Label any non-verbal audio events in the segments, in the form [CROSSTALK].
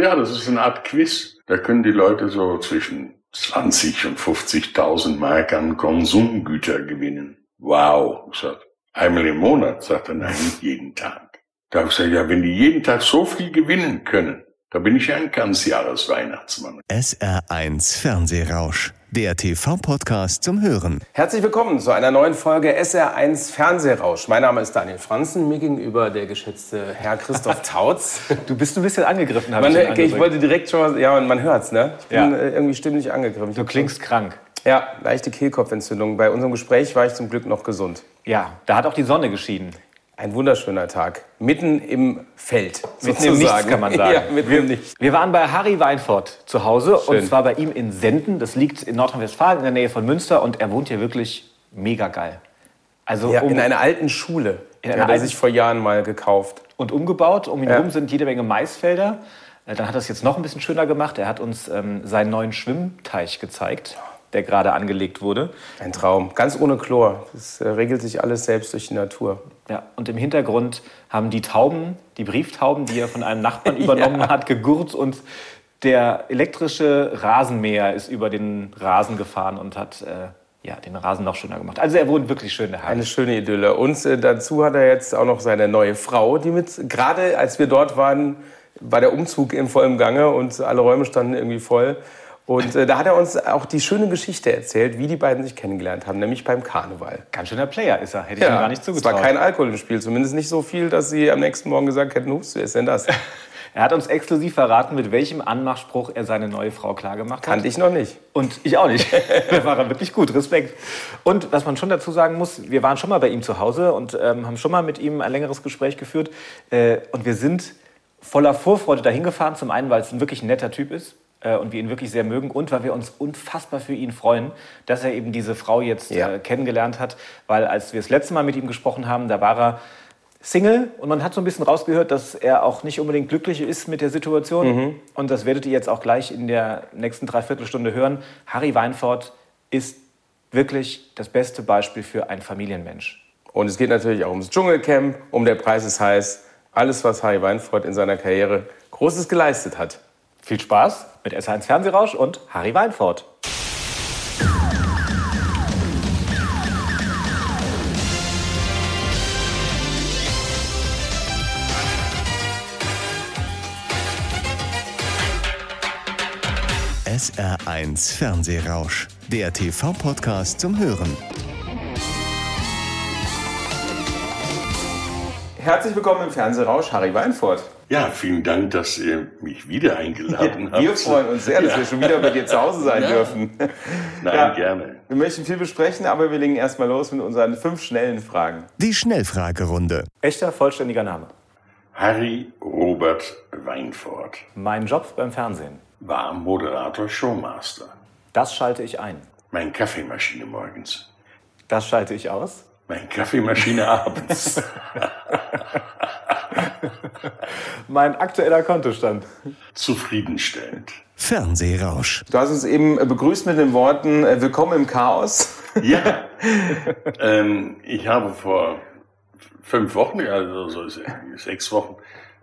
Ja, das ist eine Art Quiz. Da können die Leute so zwischen 20 und 50.000 Mark an Konsumgüter gewinnen. Wow, sagt einmal im Monat, sagt er, nein, nicht jeden Tag. Da habe ich gesagt, ja, wenn die jeden Tag so viel gewinnen können, da bin ich ja ein Ganzjahresweihnachtsmann. SR1 Fernsehrausch, der TV-Podcast zum Hören. Herzlich willkommen zu einer neuen Folge SR1 Fernsehrausch. Mein Name ist Daniel Franzen, mir gegenüber der geschätzte Herr Christoph [LAUGHS] Tautz. Du bist ein bisschen angegriffen, habe Man, ich ich, ich wollte direkt schon mal, ja, und man hört's, ne? Ich bin Ja. äh, irgendwie stimmlich angegriffen. Du klingst krank. Ja, leichte Kehlkopfentzündung. Bei unserem Gespräch war ich zum Glück noch gesund. Ja, da hat auch die Sonne geschieden. Ein wunderschöner Tag. Mitten im Feld. Mitten im Nichts, sozusagen. kann man sagen. [LAUGHS] Ja, mitten im Nichts. Wir waren bei Harry Weinfort zu Hause Schön. und zwar bei ihm in Senden. Das liegt in Nordrhein-Westfalen in der Nähe von Münster und er wohnt hier wirklich mega geil. Also Ja, um, in einer alten Schule. In einer hat er sich vor Jahren mal gekauft. und umgebaut. Um ihn Ja. herum sind jede Menge Maisfelder. Äh, Dann hat er es jetzt noch ein bisschen schöner gemacht. Er hat uns ähm, seinen neuen Schwimmteich gezeigt, der gerade angelegt wurde. Ein Traum. Ganz ohne Chlor. Das äh, regelt sich alles selbst durch die Natur. Ja, und im Hintergrund haben die Tauben, die Brieftauben, die er von einem Nachbarn [LAUGHS] [LAUGHS] übernommen hat, gegurrt und der elektrische Rasenmäher ist über den Rasen gefahren und hat äh, ja, den Rasen noch schöner gemacht. Also er wohnt wirklich schön, Harry. Eine schöne Idylle. Und äh, dazu hat er jetzt auch noch seine neue Frau, die mit, gerade als wir dort waren, war der Umzug in vollem Gange und alle Räume standen irgendwie voll. Und äh, da hat er uns auch die schöne Geschichte erzählt, wie die beiden sich kennengelernt haben, nämlich beim Karneval. Ganz schöner Player ist er, hätte ich ihm gar nicht es zugetraut. war kein Alkohol im Spiel, zumindest nicht so viel, dass sie am nächsten Morgen gesagt hätten, hups, wer ist denn das? [LAUGHS] Er hat uns exklusiv verraten, mit welchem Anmachspruch er seine neue Frau klargemacht hat. Kannte ich noch nicht. Und ich auch nicht. [LAUGHS] da war er wirklich gut, Respekt. Und was man schon dazu sagen muss, wir waren schon mal bei ihm zu Hause und ähm, haben schon mal mit ihm ein längeres Gespräch geführt. Äh, und wir sind voller Vorfreude dahin gefahren. Zum einen, weil es ein wirklich netter Typ ist äh, und wir ihn wirklich sehr mögen und weil wir uns unfassbar für ihn freuen, dass er eben diese Frau jetzt Ja. äh, kennengelernt hat. Weil als wir das letzte Mal mit ihm gesprochen haben, da war er Single und man hat so ein bisschen rausgehört, dass er auch nicht unbedingt glücklich ist mit der Situation. Und das werdet ihr jetzt auch gleich in der nächsten Dreiviertelstunde hören. Harry Weinfort ist wirklich das beste Beispiel für ein Familienmensch. Und es geht natürlich auch ums Dschungelcamp, um der Preis ist heiß. Alles, was Harry Weinfurt in seiner Karriere Großes geleistet hat. Viel Spaß mit S1 Fernsehrausch und Harry Weinfort. SR1 Fernsehrausch, der TV-Podcast zum Hören. Herzlich willkommen im Fernsehrausch, Harry Weinfurt. Ja, vielen Dank, dass ihr mich wieder eingeladen habt. Wir freuen uns sehr, dass wir schon wieder bei dir zu Hause sein Ja. dürfen. Nein, Ja. gerne. Wir möchten viel besprechen, aber wir legen erstmal los mit unseren fünf schnellen Fragen. Die Schnellfragerunde. Echter, vollständiger Name. Harry Robert Weinfort Mein Job beim Fernsehen. war Moderator Showmaster. Das schalte ich ein. Meine Kaffeemaschine morgens. Das schalte ich aus. Meine Kaffeemaschine abends. [LAUGHS] [LAUGHS] Mein aktueller Kontostand. Zufriedenstellend. Fernsehrausch. Du hast uns eben begrüßt mit den Worten äh, Willkommen im Chaos. Ja, [LAUGHS] ähm, ich habe vor fünf Wochen, also so sechs Wochen,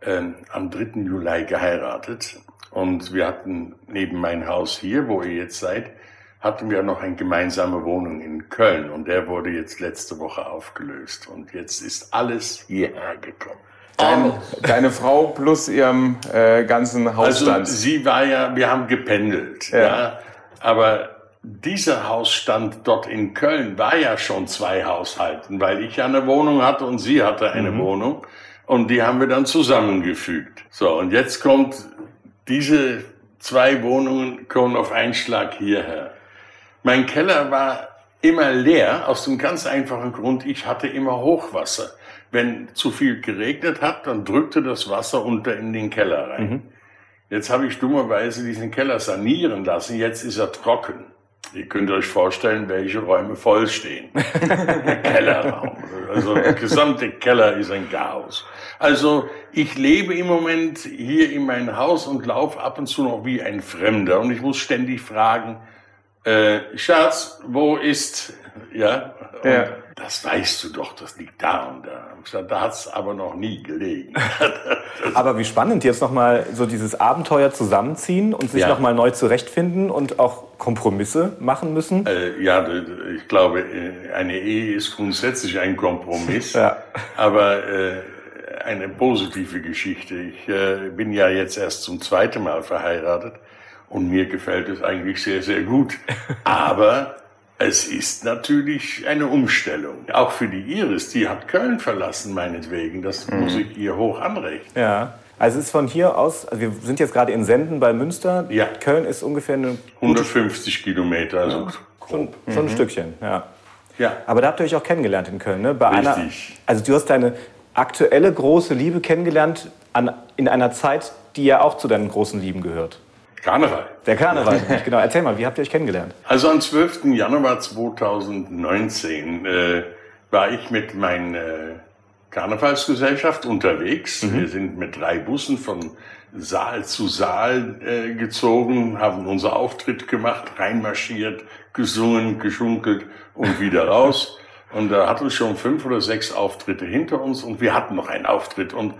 ähm, am 3. Juli geheiratet. Und wir hatten neben mein Haus hier, wo ihr jetzt seid, hatten wir noch eine gemeinsame Wohnung in Köln. Und der wurde jetzt letzte Woche aufgelöst. Und jetzt ist alles hierher gekommen. Dein, deine Frau plus ihrem äh, ganzen Also Hausstand. sie war ja, wir haben gependelt, Ja. ja. Aber dieser Hausstand dort in Köln war ja schon zwei Haushalten, weil ich ja eine Wohnung hatte und sie hatte eine Wohnung. Und die haben wir dann zusammengefügt. So, und jetzt kommt diese zwei Wohnungen kommen auf einen Schlag hierher. Mein Keller war immer leer, aus dem ganz einfachen Grund, ich hatte immer Hochwasser. Wenn zu viel geregnet hat, dann drückte das Wasser unter in den Keller rein. Jetzt habe ich dummerweise diesen Keller sanieren lassen, jetzt ist er trocken. Ihr könnt euch vorstellen, welche Räume voll stehen. Der [LAUGHS] Kellerraum. Also der gesamte Keller ist ein Chaos. Also ich lebe im Moment hier in meinem Haus und laufe ab und zu noch wie ein Fremder. Und ich muss ständig fragen, äh, Schatz, wo ist, ja, Ja. Das weißt du doch, das liegt da und da. Da hat es aber noch nie gelegen. [LAUGHS] Aber wie spannend, jetzt nochmal so dieses Abenteuer zusammenziehen und sich Ja. nochmal neu zurechtfinden und auch Kompromisse machen müssen. Äh, ja, ich glaube, äh, eine Ehe ist grundsätzlich ein Kompromiss, [LAUGHS] Ja. aber äh, eine positive Geschichte. Ich äh, bin ja jetzt erst zum zweiten Mal verheiratet und mir gefällt es eigentlich sehr, sehr gut. [LAUGHS] Aber es ist natürlich eine Umstellung. Auch für die Iris, die hat Köln verlassen, meinetwegen. Das muss ich ihr hoch anrechnen. Ja. Also es ist von hier aus, also wir sind jetzt gerade in Senden bei Münster. Ja. Köln ist ungefähr eine, 150 Kilometer, also schon, schon ein Stückchen. Ja. ja. Aber da habt ihr euch auch kennengelernt in Köln, ne? Bei Einer, Richtig. also du hast deine aktuelle große Liebe kennengelernt an, in einer Zeit, die ja auch zu deinen großen Lieben gehört. Karneval. Der Karneval. [LAUGHS] genau. Erzähl mal, wie habt ihr euch kennengelernt? Also am 12. Januar 2019 äh, war ich mit meiner Karnevalsgesellschaft unterwegs. Wir sind mit drei Bussen von Saal zu Saal äh, gezogen, haben unser Auftritt gemacht, reinmarschiert, gesungen, geschunkelt und wieder [LAUGHS] raus. Und da hatten wir schon fünf oder sechs Auftritte hinter uns und wir hatten noch einen Auftritt. Und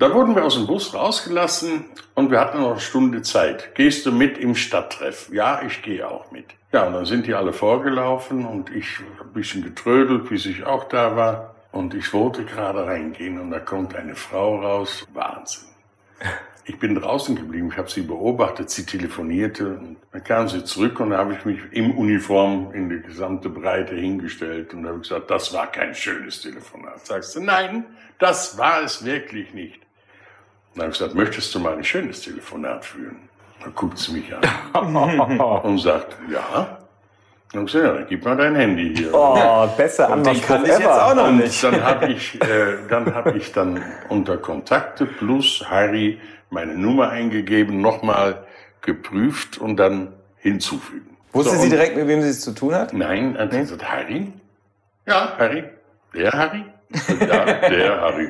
da wurden wir aus dem Bus rausgelassen und wir hatten noch eine Stunde Zeit. Gehst du mit im Stadttreff? Ja, ich gehe auch mit. Ja, und dann sind die alle vorgelaufen und ich ein bisschen getrödelt, bis ich auch da war. Und ich wollte gerade reingehen und da kommt eine Frau raus. Wahnsinn. Ich bin draußen geblieben, ich habe sie beobachtet, sie telefonierte und dann kam sie zurück und da habe ich mich im Uniform in die gesamte Breite hingestellt und habe gesagt, das war kein schönes Telefonat. Sagst du, nein, das war es wirklich nicht. Dann habe ich gesagt, möchtest du mal ein schönes Telefonat führen? Dann guckt sie mich an [LAUGHS] und sagt, ja. Dann habe ich gesagt, ja, dann gib mal dein Handy hier. Oh, besser Und Anmachspruch kann ich jetzt ever. auch noch Und nicht. dann habe ich, äh, dann habe ich dann unter Kontakte plus Harry meine Nummer eingegeben, nochmal geprüft und dann hinzufügen. Wusste So, sie direkt, mit wem sie es zu tun hat? Nein, hat sie gesagt, Harry? Ja, Harry. Der Harry? Ja, der Harry.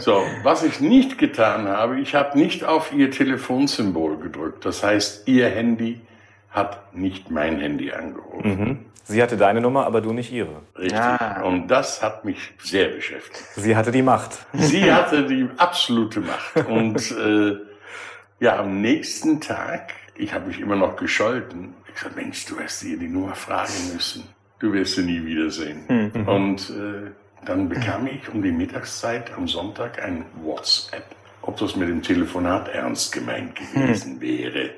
So, was ich nicht getan habe, ich habe nicht auf ihr Telefonsymbol gedrückt. Das heißt, ihr Handy hat nicht mein Handy angerufen. Sie hatte deine Nummer, aber du nicht ihre. Richtig. Ah. Und das hat mich sehr beschäftigt. Sie hatte die Macht. Sie hatte die absolute Macht. Und äh, ja, am nächsten Tag, ich habe mich immer noch gescholten. Ich gesagt, Mensch, du hast ihr die Nummer fragen müssen. Du wirst sie nie wiedersehen. Und äh, dann bekam ich um die Mittagszeit am Sonntag ein WhatsApp, ob das mit dem Telefonat ernst gemeint gewesen wäre.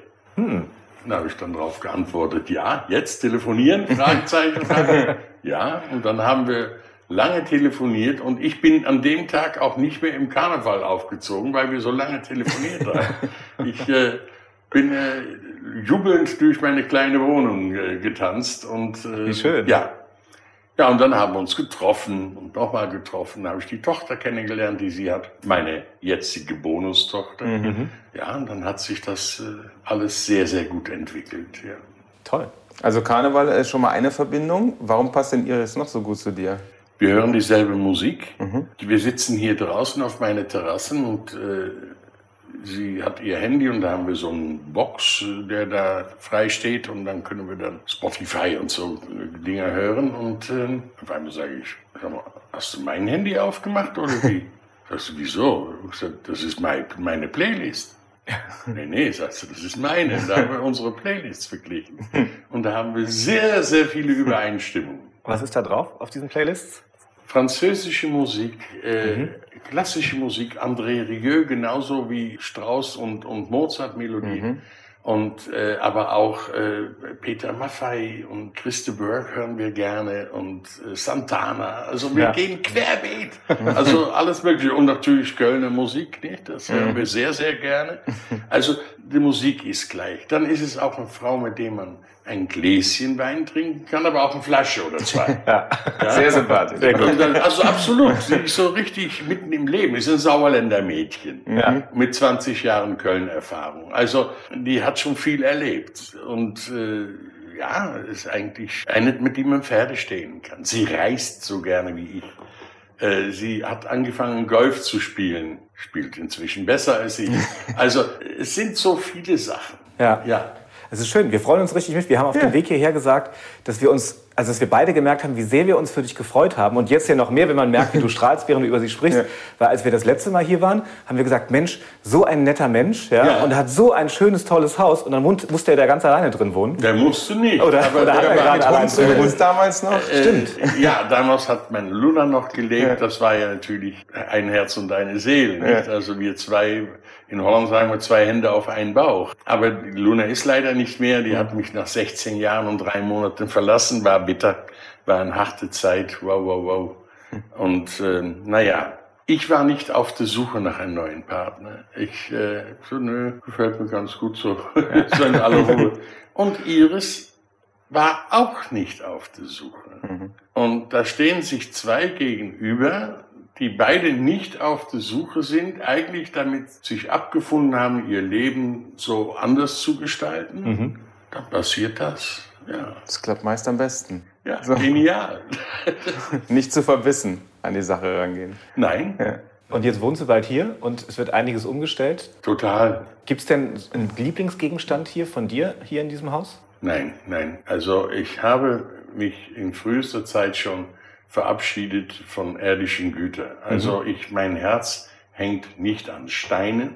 Da habe ich dann darauf geantwortet, ja, jetzt telefonieren? [LAUGHS] Fragezeichen, Frage. Ja, und dann haben wir lange telefoniert und ich bin an dem Tag auch nicht mehr im Karneval aufgezogen, weil wir so lange telefoniert haben. [LAUGHS] Ich äh, bin äh, jubelnd durch meine kleine Wohnung äh, getanzt und äh, Wie schön. ja. Ja, und dann haben wir uns getroffen und nochmal getroffen. Da habe ich die Tochter kennengelernt, die sie hat. Meine jetzige Bonustochter. Ja, und dann hat sich das äh, alles sehr, sehr gut entwickelt. Ja. Toll. Also Karneval ist schon mal eine Verbindung. Warum passt denn Iris noch so gut zu dir? Wir hören dieselbe Musik. Wir sitzen hier draußen auf meiner Terrassen und äh, sie hat ihr Handy und da haben wir so einen Box, der da frei steht und dann können wir dann Spotify und so Dinger hören und äh, auf einmal sage ich, sag mal, hast du mein Handy aufgemacht oder wie? [LAUGHS] Sagst du, wieso? Ich sag, das ist mein, meine Playlist. [LAUGHS] Nee, nee, sagst du, das ist meine. Da haben wir unsere Playlists verglichen. Und da haben wir sehr, sehr viele [LAUGHS] Übereinstimmungen. Was ist da drauf auf diesen Playlists? Französische Musik, äh, klassische Musik, André Rieu, genauso wie Strauss und, und Mozart-Melodien. Und, äh, aber auch äh, Peter Maffay und Christe Burke hören wir gerne und äh, Santana. Also wir Ja. gehen querbeet. Also alles Mögliche. Und natürlich Kölner Musik, nicht? das hören wir sehr, sehr gerne. Also die Musik ist gleich. Dann ist es auch eine Frau, mit der man ein Gläschen Wein trinken kann, aber auch eine Flasche oder zwei. [LAUGHS] Ja. Sehr sympathisch. Und dann, also absolut, sie ist so richtig mitten im Leben. Ist ein Sauerländer Mädchen mit 20 Jahren Köln-Erfahrung. Also die hat schon viel erlebt und äh, ja, ist eigentlich eine, mit dem man Pferde stehen kann. Sie reist so gerne wie ich. Äh, Sie hat angefangen, Golf zu spielen, spielt inzwischen besser als ich. [LAUGHS] Also es sind so viele Sachen. Ja. Ja. Es ist schön, wir freuen uns richtig mit. Wir haben auf dem Weg hierher gesagt, dass wir uns also dass wir beide gemerkt haben, wie sehr wir uns für dich gefreut haben. Und jetzt ja noch mehr, wenn man merkt, wie du [LAUGHS] strahlst, während du über sie sprichst. Ja. Weil als wir das letzte Mal hier waren, haben wir gesagt, Mensch, so ein netter Mensch. Ja, ja. Und hat so ein schönes, tolles Haus. Und dann musste er da ganz alleine drin wohnen. Der musste nicht. Oder, aber oder hat er gerade allein drin damals noch? Äh, Stimmt. Ja, damals hat mein Luna noch gelebt. Ja. Das war ja natürlich ein Herz und eine Seele. Nicht? Also wir zwei in Holland sagen wir zwei Hände auf einen Bauch. Aber Luna ist leider nicht mehr. Die hat mich nach 16 Jahren und drei Monaten verlassen. War bitter, war eine harte Zeit. Wow, wow, wow. Und äh, naja, ich war nicht auf der Suche nach einem neuen Partner. Ich äh, so, nö, gefällt mir ganz gut so. [LAUGHS] so in aller Ruhe. Und Iris war auch nicht auf der Suche. Mhm. Und da stehen sich zwei gegenüber, die beide nicht auf der Suche sind, eigentlich damit sich abgefunden haben, ihr Leben so anders zu gestalten, mhm. dann passiert das. Ja. Das klappt meist am besten. Ja, so. genial. [LAUGHS] nicht zu verbissen an die Sache rangehen. Nein. Ja. Und jetzt wohnst du bald hier und es wird einiges umgestellt. Total. Gibt es denn einen Lieblingsgegenstand hier von dir, hier in diesem Haus? Nein, nein. Also ich habe mich in frühester Zeit schon verabschiedet von irdischen Gütern. Also mhm. ich, mein Herz hängt nicht an Steinen.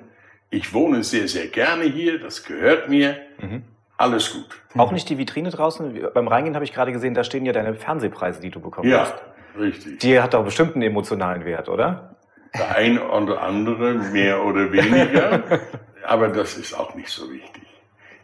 Ich wohne sehr, sehr gerne hier. Das gehört mir. Mhm. Alles gut. Auch nicht die Vitrine draußen. Beim Reingehen habe ich gerade gesehen, da stehen ja deine Fernsehpreise, die du bekommen ja, hast. Ja, richtig. Die hat doch bestimmt einen emotionalen Wert, oder? Der ein oder andere, mehr oder weniger. [LAUGHS] Aber das ist auch nicht so wichtig.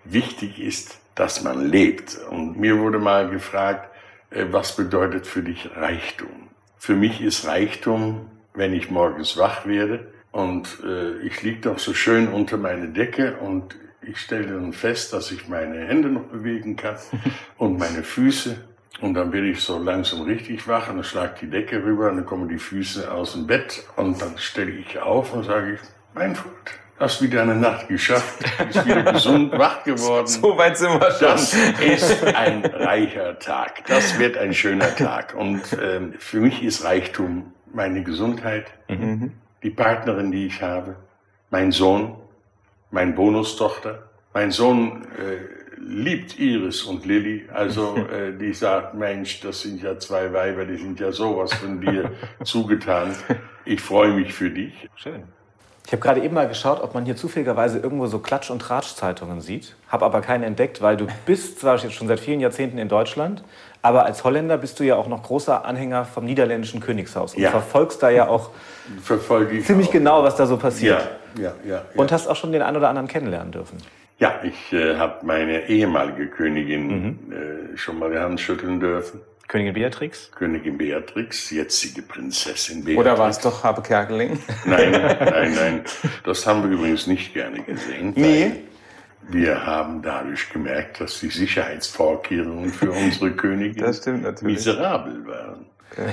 Wichtig ist, dass man lebt. Und mir wurde mal gefragt, äh, was bedeutet für dich Reichtum? Für mich ist Reichtum, wenn ich morgens wach werde und äh, ich liege doch so schön unter meine Decke und ich stelle dann fest, dass ich meine Hände noch bewegen kann [LAUGHS] und meine Füße. Und dann bin ich so langsam richtig wach und dann schlagt die Decke rüber und dann kommen die Füße aus dem Bett und dann stelle ich auf und sage ich, mein Freund, Hast wieder eine Nacht geschafft, bist wieder [LAUGHS] gesund, wach geworden. So weit sind wir schon. Das ist ein reicher Tag. Das wird ein schöner Tag. Und ähm, für mich ist Reichtum meine Gesundheit, mhm. die Partnerin, die ich habe, mein Sohn, mein Bonustochter. Mein Sohn äh, liebt Iris und Lilly. Also [LAUGHS] äh, die sagt, Mensch, das sind ja zwei Weiber, die sind ja sowas von dir [LAUGHS] zugetan. Ich freue mich für dich. Schön. Ich habe gerade eben mal geschaut, ob man hier zufälligerweise irgendwo so Klatsch- und Tratsch-Zeitungen sieht. Habe aber keine entdeckt, weil du [LAUGHS] bist zwar jetzt schon seit vielen Jahrzehnten in Deutschland, aber als Holländer bist du ja auch noch großer Anhänger vom niederländischen Königshaus und ja. verfolgst da ja auch ziemlich auch. genau, was da so passiert. Ja, ja, ja, Und hast auch schon den einen oder anderen kennenlernen dürfen. Ja, ich äh, habe meine ehemalige Königin mhm. äh, schon mal die Hand schütteln dürfen. Königin Beatrix? Königin Beatrix, jetzige Prinzessin Beatrix. Oder war es doch Habe Kerkeling? [LAUGHS] Nein, nein, nein. Das haben wir übrigens nicht gerne gesehen. Nee. Wir haben dadurch gemerkt, dass die Sicherheitsvorkehrungen für unsere Königin miserabel waren. Okay.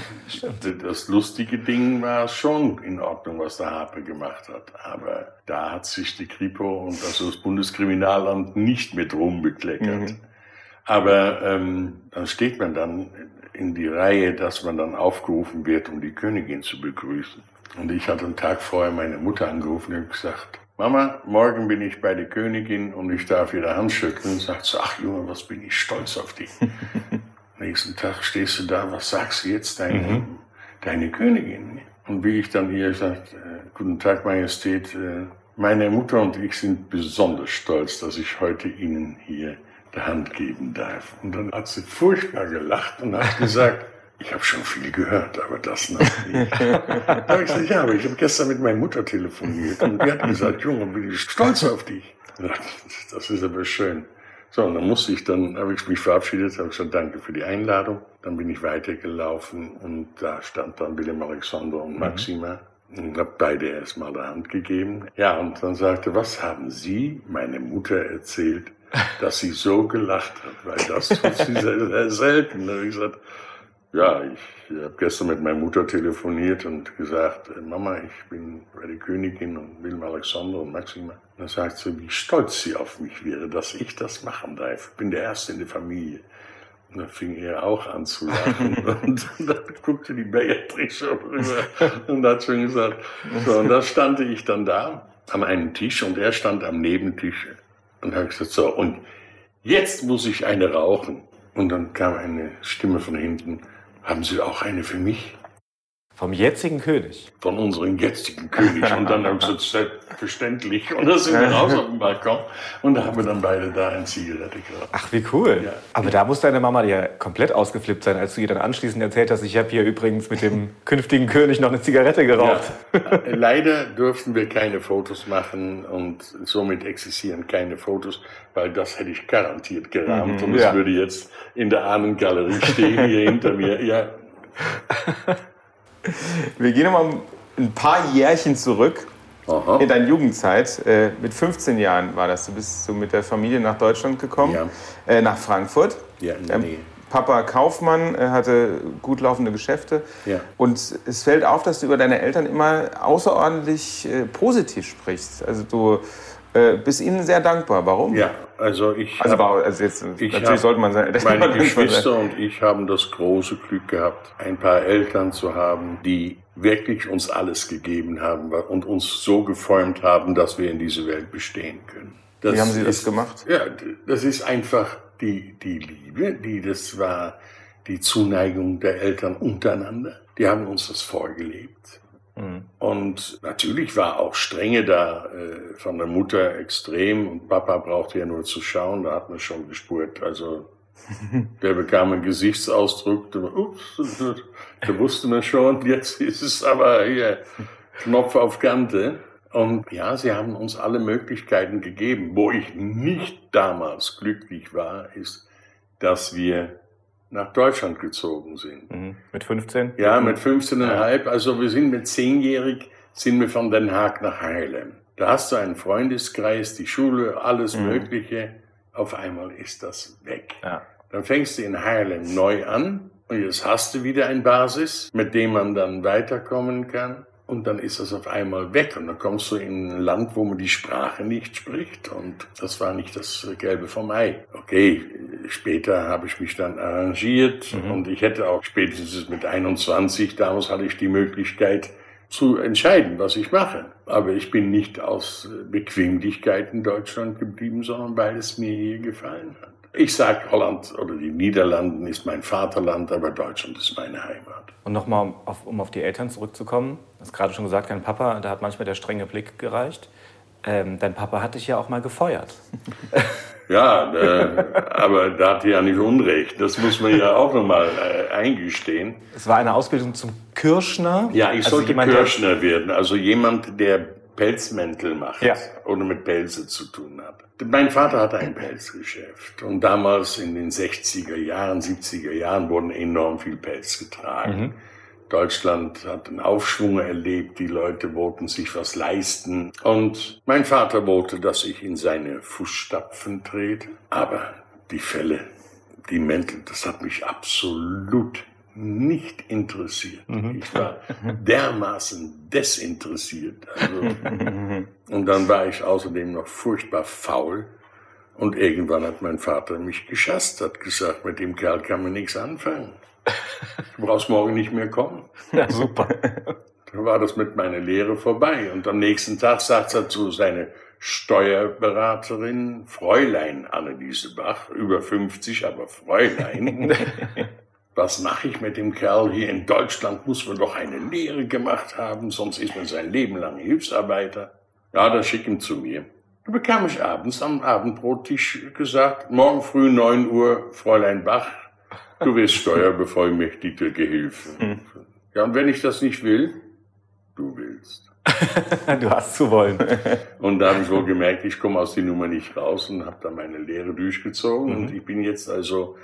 Das lustige Ding war schon in Ordnung, was der Harpe gemacht hat. Aber da hat sich die Kripo und also das Bundeskriminalamt nicht mit rumbekleckert. Mhm. Aber ähm, dann steht man dann in die Reihe, dass man dann aufgerufen wird, um die Königin zu begrüßen. Und ich hatte einen Tag vorher meine Mutter angerufen und gesagt, Mama, morgen bin ich bei der Königin und ich darf ihre Hand schütteln. Und sagt so, ach Junge, was bin ich stolz auf dich. [LAUGHS] Nächsten Tag stehst du da, was sagst du jetzt deine, mhm. deine Königin? Und wie ich dann ihr sagt, äh, guten Tag Majestät, äh, meine Mutter und ich sind besonders stolz, dass ich heute Ihnen hier der Hand geben darf. Und dann hat sie furchtbar gelacht und hat gesagt, [LAUGHS] ich habe schon viel gehört, aber das noch nicht. [LAUGHS] da habe ich gesagt, ja, aber ich habe gestern mit meiner Mutter telefoniert und die hat gesagt, Junge, bin ich stolz auf dich. Das ist aber schön. So, und dann musste ich dann, habe ich mich verabschiedet, habe gesagt, danke für die Einladung. Dann bin ich weitergelaufen und da stand dann Willem Alexander und mhm. Maxima. Und habe beide erstmal der Hand gegeben. Ja, und dann sagte, was haben Sie, meine Mutter, erzählt, dass sie so gelacht hat, weil das tut sie [LAUGHS] sehr, sehr selten. Da habe ich gesagt, ja, ich habe gestern mit meiner Mutter telefoniert und gesagt, Mama, ich bin bei der Königin und Wilhelm Alexander und Maxima. Und dann sagt sie, wie stolz sie auf mich wäre, dass ich das machen darf. Ich bin der Erste in der Familie. Und dann fing er auch an zu lachen. [LAUGHS] und dann guckte die Beatrix schon rüber und hat schon gesagt, so, und da stand ich dann da an einem Tisch und er stand am Nebentisch und habe gesagt, so, und jetzt muss ich eine rauchen. Und dann kam eine Stimme von hinten. Haben Sie auch eine für mich? Vom jetzigen König. Von unserem jetzigen König. Und dann haben sie selbstverständlich. Und dann sind wir raus auf den Balkon. Und da haben wir dann beide da ein Zigarette geraucht. Ach, wie cool. Ja. Aber da muss deine Mama ja komplett ausgeflippt sein, als du ihr dann anschließend erzählt hast, ich habe hier übrigens mit dem [LAUGHS] künftigen König noch eine Zigarette geraucht. Ja. Leider durften wir keine Fotos machen und somit existieren keine Fotos, weil das hätte ich garantiert gerahmt. Mhm, und es ja. würde jetzt in der Ahnengalerie stehen, hier hinter mir. Ja, [LAUGHS] Wir gehen mal ein paar Jährchen zurück Aha. in deine Jugendzeit. Äh, mit 15 Jahren war das. Du bist so mit der Familie nach Deutschland gekommen, Ja. äh, nach Frankfurt. Ja, der Ähm. Papa Kaufmann äh, hatte gut laufende Geschäfte. Ja. Und es fällt auf, dass du über deine Eltern immer außerordentlich positiv sprichst. Also du bist ihnen sehr dankbar. Warum? Ja, also ich. Also, war, also jetzt, Ich natürlich hab- sollte man sein. [LAUGHS] Meine. Geschwister und ich haben das große Glück gehabt, ein paar Eltern zu haben, die wirklich uns alles gegeben haben und uns so geformt haben, dass wir in dieser Welt bestehen können. Das Wie haben Sie das ist- gemacht? Ja, das ist einfach die, die Liebe, die das war, die Zuneigung der Eltern untereinander. Die haben uns das vorgelebt. Mhm. Und natürlich war auch Strenge da äh, von der Mutter extrem und Papa brauchte ja nur zu schauen, da hat man schon gespürt. Also [LAUGHS] der bekam einen Gesichtsausdruck, da, ups, da wusste man schon, jetzt ist es aber hier Knopf auf Kante. Und ja, sie haben uns alle Möglichkeiten gegeben. Wo ich nicht damals glücklich war, ist, dass wir nach Deutschland gezogen sind. Mhm. Mit 15? Ja, mit 15,5. Also wir sind mit 10-jährig, sind wir von Den Haag nach Haarlem. Da hast du einen Freundeskreis, die Schule, alles Mögliche. Auf einmal ist das weg. Ja. Dann fängst du in Haarlem neu an und jetzt hast du wieder ein Basis, mit dem man dann weiterkommen kann. Und dann ist das auf einmal weg und dann kommst du in ein Land, wo man die Sprache nicht spricht und das war nicht das Gelbe vom Ei. Okay, später habe ich mich dann arrangiert und ich hätte auch spätestens mit 21, damals hatte ich die Möglichkeit zu entscheiden, was ich mache. Aber ich bin nicht aus Bequemlichkeit in Deutschland geblieben, sondern weil es mir hier gefallen hat. Ich sage, Holland oder die Niederlanden ist mein Vaterland, aber Deutschland ist meine Heimat. Und nochmal, um auf, die Eltern zurückzukommen. Du hast gerade schon gesagt, dein Papa, da hat manchmal der strenge Blick gereicht. Ähm, dein Papa hat dich ja auch mal gefeuert. [LAUGHS] Ja, äh, aber da hat er ja nicht Unrecht. Das muss man ja auch nochmal äh, eingestehen. Es war eine Ausbildung zum Kirschner. Ja, ich Also sollte jemand, Kirschner werden, also jemand, der Pelzmäntel macht Ja. oder mit Pelze zu tun hat. Mein Vater hatte ein Pelzgeschäft und damals in den 60er Jahren, 70er Jahren wurden enorm viel Pelz getragen. Deutschland hat einen Aufschwung erlebt, die Leute wollten sich was leisten und mein Vater wollte, dass ich in seine Fußstapfen trete, aber die Fälle, die Mäntel, das hat mich absolut nicht interessiert. Ich war [LAUGHS] dermaßen desinteressiert. Also, [LAUGHS] und dann war ich außerdem noch furchtbar faul. Und irgendwann hat mein Vater mich geschasst, hat gesagt, mit dem Kerl kann man nichts anfangen. Du brauchst morgen nicht mehr kommen. [LAUGHS] Ja, super. Dann war das mit meiner Lehre vorbei. Und am nächsten Tag sagt er zu seiner Steuerberaterin, Fräulein Anneliese Bach, über 50, aber Fräulein. Was mache ich mit dem Kerl hier in Deutschland? Muss man doch eine Lehre gemacht haben, sonst ist man sein Leben lang Hilfsarbeiter. Ja, dann schick ihn zu mir. Da bekam ich abends am Abendbrottisch gesagt, morgen früh 9 Uhr, Fräulein Bach, du wirst Steuerbevollmächtigte Gehilfe. Ja, und wenn ich das nicht will, du willst. [LAUGHS] Du hast zu wollen. Und da habe ich wohl gemerkt, ich komme aus der Nummer nicht raus und habe dann meine Lehre durchgezogen. Und ich bin jetzt also,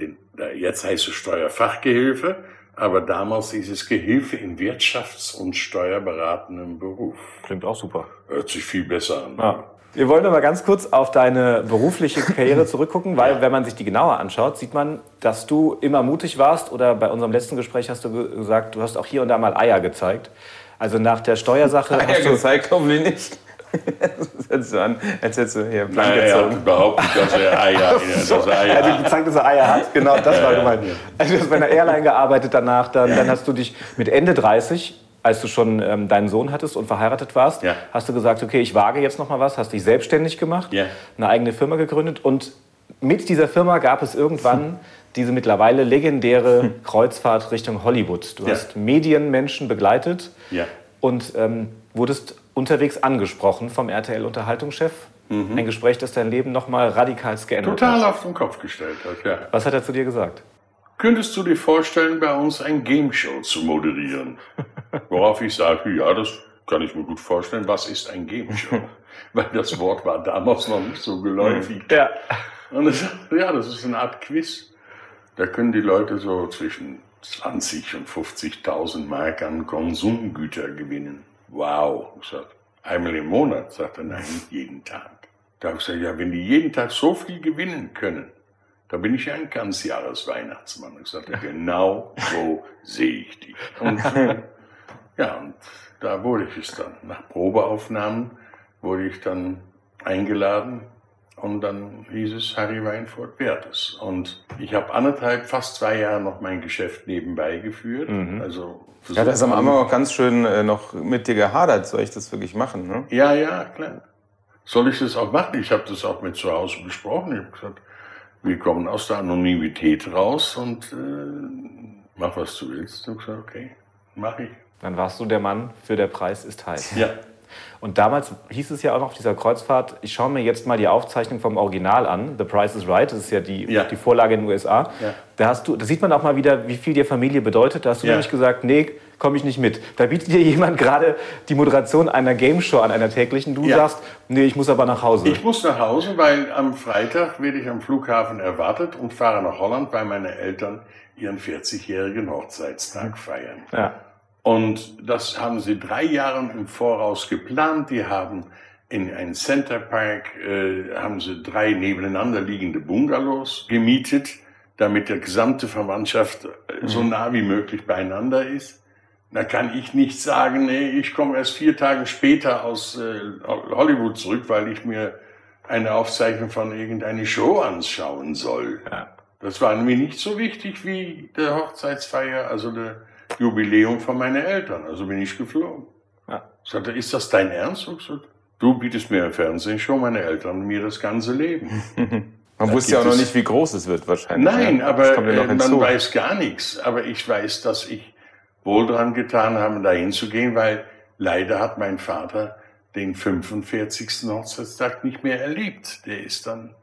den, jetzt heißt es Steuerfachgehilfe, aber damals ist es Gehilfe in Wirtschafts- und steuerberatendem Beruf. Klingt auch super. Hört sich viel besser an. Ja. Wir wollen mal ganz kurz auf deine berufliche Karriere [LAUGHS] zurückgucken, weil wenn man sich die genauer anschaut, sieht man, dass du immer mutig warst oder bei unserem letzten Gespräch hast du ge- gesagt, du hast auch hier und da mal Eier gezeigt. Also nach der Steuersache [LAUGHS] Eier hast du, gezeigt, hoffentlich nicht. Das hört so an, als hättest du hier Plank Nein, er hat gezogen. behauptet, dass er Eier, [LAUGHS] dass er Eier also hat. gezeigt, dass er Eier hat. Genau, das war gemeint. Also du hast bei einer Airline gearbeitet danach, dann, dann hast du dich mit Ende 30, als du schon ähm, deinen Sohn hattest und verheiratet warst, Ja. hast du gesagt, okay, ich wage jetzt noch mal was, hast dich selbstständig gemacht, Ja. eine eigene Firma gegründet und mit dieser Firma gab es irgendwann diese mittlerweile legendäre [LAUGHS] Kreuzfahrt Richtung Hollywood. Du Ja. hast Medienmenschen begleitet und ähm, wurdest unterwegs angesprochen vom RTL-Unterhaltungschef. Ein Gespräch, das dein Leben nochmal radikal geändert Total hat. auf den Kopf gestellt hat, ja. Was hat er zu dir gesagt? Könntest du dir vorstellen, bei uns ein Game Show zu moderieren? [LAUGHS] Worauf ich sage, ja, das kann ich mir gut vorstellen. Was ist ein Game Show? [LAUGHS] Weil das Wort war damals noch nicht so geläufig. Ja. Und sagte, ja, das ist eine Art Quiz. Da können die Leute so zwischen 20 und 50.000 Mark an Konsumgüter gewinnen. Wow. Ich sag, einmal im Monat, sagt er, nein, nicht jeden Tag. Da habe ich gesagt, ja, wenn die jeden Tag so viel gewinnen können, da bin ich ja ein Ganzjahresweihnachtsmann. Ich sagte, [LAUGHS] genau so sehe ich dich. Und, [LAUGHS] ja, und da wurde ich es dann. Nach Probeaufnahmen wurde ich dann eingeladen und dann hieß es, Harry Weinfurt wird es. Und ich habe anderthalb, fast zwei Jahre noch mein Geschäft nebenbei geführt. Also Ja, das ist am Anfang auch ganz schön äh, noch mit dir gehadert. Soll ich das wirklich machen? Ne? Ja, ja, klar. Soll ich das auch machen? Ich habe das auch mit zu Hause besprochen. Ich habe gesagt, wir kommen aus der Anonymität raus und äh, mach, was du willst. Und ich gesagt, okay, mach ich. Dann warst du der Mann für der Preis ist heiß. Ja. Und damals hieß es ja auch noch auf dieser Kreuzfahrt, ich schaue mir jetzt mal die Aufzeichnung vom Original an, The Price is Right, das ist ja die, Ja. die Vorlage in den USA. Ja. Da, hast du, da sieht man auch mal wieder, wie viel dir Familie bedeutet. Da hast du Ja. nämlich gesagt, nee, komme ich nicht mit. Da bietet dir jemand gerade die Moderation einer Game Show an, einer täglichen. Du sagst, nee, ich muss aber nach Hause. Ich muss nach Hause, weil am Freitag werde ich am Flughafen erwartet und fahre nach Holland, weil meine Eltern ihren 40-jährigen Hochzeitstag feiern. ja. Und das haben sie drei Jahre im Voraus geplant. Die haben in ein Center Park, äh, haben sie drei nebeneinander liegende Bungalows gemietet, damit der gesamte Verwandtschaft äh, so nah wie möglich beieinander ist. Da kann ich nicht sagen, nee, ich komme erst vier Tage später aus äh, Hollywood zurück, weil ich mir eine Aufzeichnung von irgendeiner Show anschauen soll. Das war mir nicht so wichtig wie der Hochzeitsfeier, also der Jubiläum von meinen Eltern. Also bin ich geflogen. Ja. Ich sagte, ist das dein Ernst? Ich sagte, du bietest mir eine Fernsehshow, meine Eltern und mir das ganze Leben. [LAUGHS] Man Da wusste ja auch noch nicht, wie groß es wird wahrscheinlich. Nein, ne? aber kommt ja noch äh, man weiß gar nichts. Aber ich weiß, dass ich wohl dran getan habe, dahin zu gehen, weil leider hat mein Vater den 45. Hochzeitstag nicht mehr erlebt. Der ist dann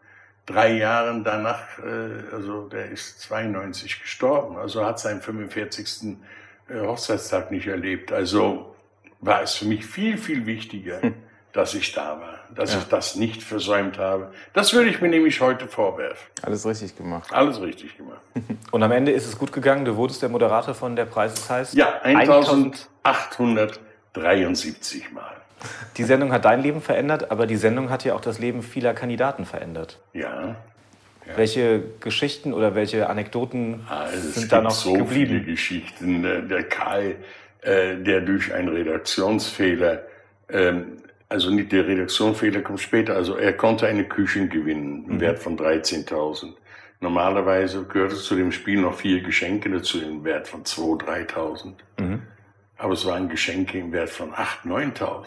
drei Jahre danach, äh, also der ist 92 gestorben, also hat seinen 45. äh, Hochzeitstag nicht erlebt. Also war es für mich viel, viel wichtiger, dass ich da war, dass ich das nicht versäumt habe. Das würde ich mir nämlich heute vorwerfen. Alles richtig gemacht. Alles richtig gemacht. [LAUGHS] Und am Ende ist es gut gegangen. Du wurdest der Moderator von Der Preis ist heiß. Ja, 1873 Mal. Die Sendung hat dein Leben verändert, aber die Sendung hat ja auch das Leben vieler Kandidaten verändert. Ja, Welche Geschichten oder welche Anekdoten also es sind gibt da noch so viele geblieben? Geschichten. Der, der Karl, äh, der durch einen Redaktionsfehler, ähm, also nicht der Redaktionsfehler kommt später, also er konnte eine Küche gewinnen, im Wert von 13.000. Normalerweise gehört es zu dem Spiel noch vier Geschenke dazu im Wert von 2.000, 3.000. Aber es waren Geschenke im Wert von 8.000, 9.000.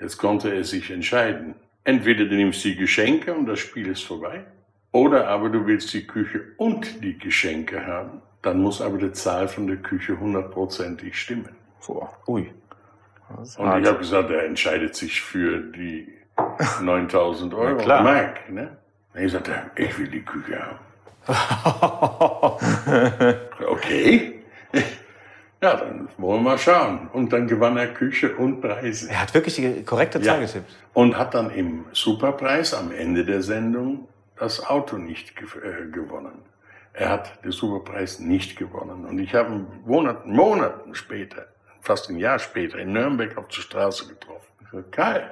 Jetzt konnte er sich entscheiden. Entweder du nimmst die Geschenke und das Spiel ist vorbei, oder aber du willst die Küche und die Geschenke haben. Dann muss aber die Zahl von der Küche hundertprozentig stimmen. Boah. Ui. Und ich habe gesagt, er entscheidet sich für die [LAUGHS] 9000 Euro klar. Mark. Ne? Und ich sagte, ich will die Küche haben. [LAUGHS] okay. Ja, dann wollen wir mal schauen. Und dann gewann er Küche und Preise. Er hat wirklich die korrekte Zahl getippt. Und hat dann im Superpreis am Ende der Sendung das Auto nicht ge äh, gewonnen. Er hat den Superpreis nicht gewonnen. Und ich habe ihn Monaten, Monaten später, fast ein Jahr später, in Nürnberg auf der Straße getroffen. Ich so, Karl,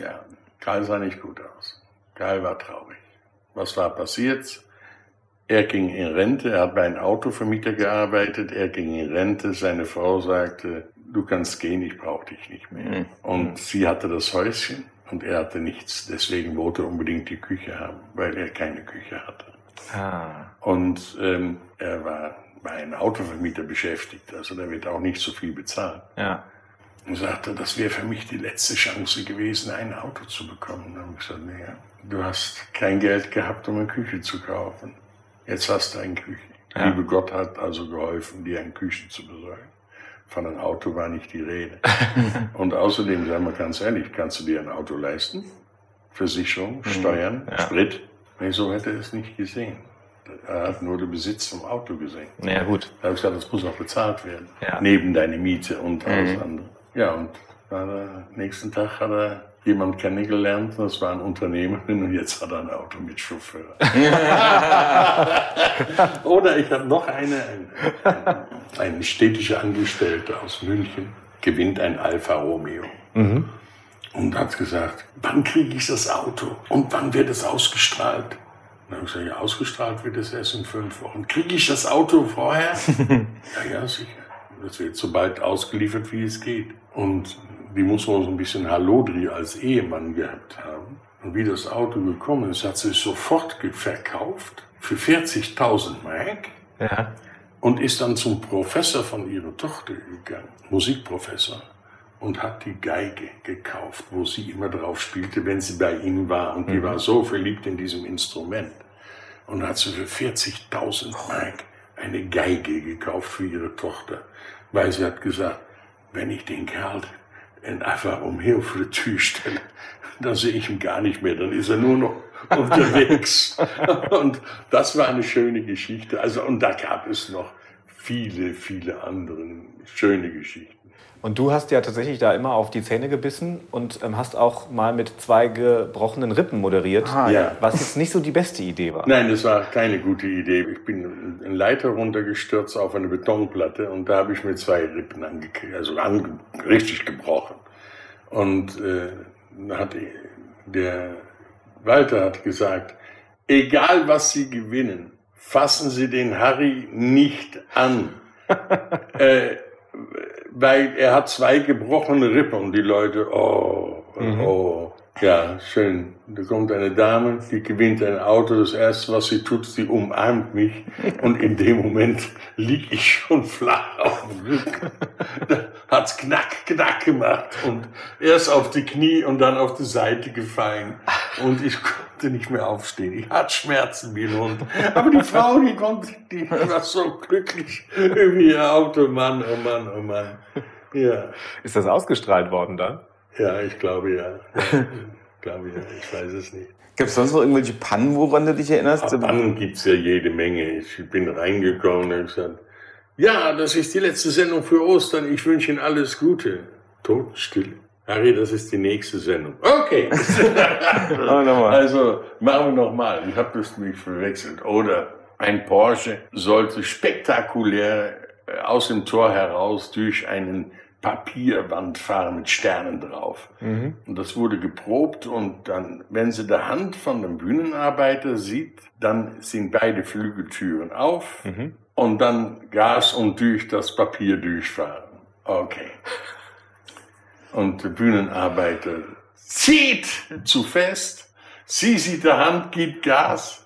ja, Karl sah nicht gut aus. Karl war traurig. Was war passiert? Er ging in Rente, er hat bei einem Autovermieter gearbeitet, er ging in Rente, seine Frau sagte, du kannst gehen, ich brauche dich nicht mehr. Und sie hatte das Häuschen und er hatte nichts, deswegen wollte er unbedingt die Küche haben, weil er keine Küche hatte. Ah. Und ähm, er war bei einem Autovermieter beschäftigt, also der wird auch nicht so viel bezahlen. Ja. und sagte, das wäre für mich die letzte Chance gewesen, ein Auto zu bekommen. Dann habe ich gesagt, naja, du hast kein Geld gehabt, um eine Küche zu kaufen. Jetzt hast du eine Küche. Ja. Liebe Gott hat also geholfen, dir eine Küche zu besorgen. Von einem Auto war nicht die Rede. [LAUGHS] und außerdem, sagen wir ganz ehrlich, kannst du dir ein Auto leisten? Versicherung, mhm. Steuern, ja. Sprit? Nee, so hätte er es nicht gesehen. Er hat nur den Besitz vom Auto gesehen. Ja, gut. Da habe ich gesagt, das muss auch bezahlt werden. Ja. Neben deine Miete und alles mhm. andere. Ja, und am nächsten Tag hat er jemand kennengelernt, das war ein Unternehmerin und jetzt hat er ein Auto mit Chauffeur. [LAUGHS] [LAUGHS] Oder ich habe noch eine, ein, ein städtischer Angestellter aus München, gewinnt ein Alfa Romeo. Mhm. Und hat gesagt, wann kriege ich das Auto und wann wird es ausgestrahlt? Dann habe ich gesagt, ja, ausgestrahlt wird es erst in fünf Wochen. Kriege ich das Auto vorher? [LAUGHS] ja, ja, sicher. Das wird so bald ausgeliefert, wie es geht. Und die muss man so ein bisschen Hallodri als Ehemann gehabt haben. Und wie das Auto gekommen ist, hat sie es sofort verkauft für 40.000 Mark. Ja. Und ist dann zum Professor von ihrer Tochter gegangen, Musikprofessor, und hat die Geige gekauft, wo sie immer drauf spielte, wenn sie bei ihm war. Und die mhm. war so verliebt in diesem Instrument. Und hat sie für 40.000 Mark eine Geige gekauft für ihre Tochter, weil sie hat gesagt, wenn ich den Kerl einfach umher vor die Tür stelle, dann sehe ich ihn gar nicht mehr, dann ist er nur noch [LAUGHS] unterwegs. und das war eine schöne Geschichte. Also, und da gab es noch viele, viele andere schöne Geschichten. Und du hast ja tatsächlich da immer auf die Zähne gebissen und ähm, hast auch mal mit zwei gebrochenen Rippen moderiert, ah, ja. was jetzt nicht so die beste Idee war. Nein, das war keine gute Idee. Ich bin einen Leiter runtergestürzt auf eine Betonplatte und da habe ich mir zwei Rippen angekriegt, also ange richtig gebrochen. Und äh, hat der Walter hat gesagt, egal was Sie gewinnen, fassen Sie den Harry nicht an. [LAUGHS] äh, weil er hat zwei gebrochene Rippen und die Leute, oh, mhm. oh, ja, schön. Da kommt eine Dame, die gewinnt ein Auto. Das erste, was sie tut, sie umarmt mich. Und in dem Moment lieg ich schon flach auf dem Rücken. [LAUGHS] Da hat's knack, knack gemacht. Und erst auf die Knie und dann auf die Seite gefallen. Und ich konnte nicht mehr aufstehen. Ich hatte Schmerzen wie ein Hund. Aber die Frau, die konnte, die war so glücklich über ihr Auto. Mann, oh Mann, oh Mann. Ja. Ist das ausgestrahlt worden dann? Ja, ich glaube ja. ja. ich glaube ja, ich weiß es nicht. Gibt es sonst noch irgendwelche Pannen, woran du dich erinnerst? Ja, Pannen gibt es ja jede Menge. Ich bin reingekommen und habe gesagt, ja, das ist die letzte Sendung für Ostern. Ich wünsche Ihnen alles Gute. Totenstille. Harry, das ist die nächste Sendung. Okay. also machen wir nochmal. Ich habe das mich verwechselt. Oder ein Porsche sollte spektakulär äh, aus dem Tor heraus durch einen Papierwand fahren mit Sternen drauf. Mhm. Und das wurde geprobt und dann, wenn sie die Hand von dem Bühnenarbeiter sieht, dann sind beide Flügeltüren auf mhm. und dann Gas und durch das Papier durchfahren. Okay. Und der Bühnenarbeiter zieht zu fest, sie sieht die Hand, gibt Gas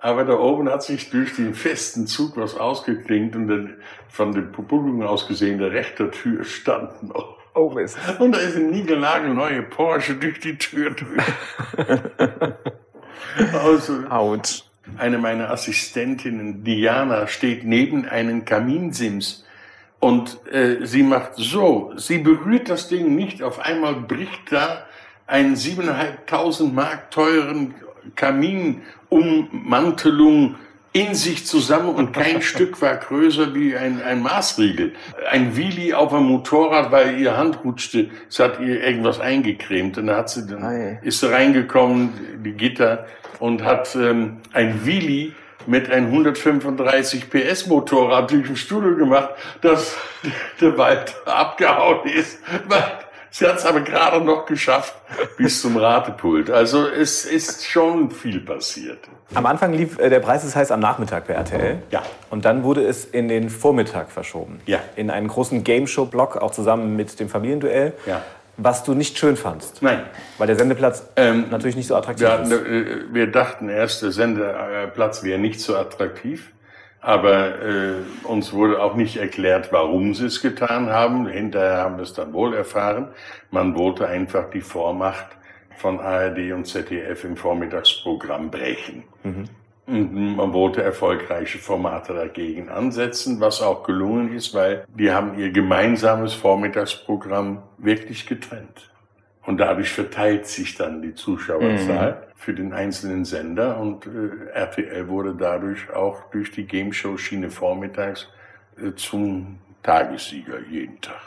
aber da oben hat sich durch den festen Zug was ausgeklingt und dann von dem Publikum aus gesehen, der rechte Tür stand noch. Oh Mist. Und da ist ein niegelnagelneue Porsche durch die Tür durch. [LAUGHS] also, Out. Eine meiner Assistentinnen, Diana, steht neben einem Kaminsims und äh, sie macht so, sie berührt das Ding nicht, auf einmal bricht da ein siebeneinhalbtausend Mark teuren Kaminummantelung in sich zusammen und kein [LAUGHS] Stück war größer wie ein, ein Maßriegel. Ein Wheelie auf einem Motorrad, weil ihr Hand rutschte, es hat ihr irgendwas eingecremt. Und da hat sie dann, ist sie reingekommen, die Gitter, und hat ähm, ein Wheelie mit einem 135 PS Motorrad durch den Studio gemacht, dass der Wald abgehauen ist, Sie hat es aber gerade noch geschafft bis zum Ratepult. Also es ist schon viel passiert. Am Anfang lief äh, der Preis ist heiß am Nachmittag bei RTL. Ja. Und dann wurde es in den Vormittag verschoben. Ja. In einen großen Game Show Block, auch zusammen mit dem Familienduell. Ja. Was du nicht schön fandst. Nein. Weil der Sendeplatz ähm, natürlich nicht so attraktiv wir, ist. Äh, wir dachten erst, der Sendeplatz wäre nicht so attraktiv. Aber äh, uns wurde auch nicht erklärt, warum sie es getan haben. Hinterher haben wir es dann wohl erfahren. Man wollte einfach die Vormacht von ARD und ZDF im Vormittagsprogramm brechen. Mhm. Man wollte erfolgreiche Formate dagegen ansetzen, was auch gelungen ist, weil die haben ihr gemeinsames Vormittagsprogramm wirklich getrennt. Und dadurch verteilt sich dann die Zuschauerzahl mhm. für den einzelnen Sender und äh, RTL wurde dadurch auch durch die Game Show Schiene vormittags äh, zum Tagessieger jeden Tag.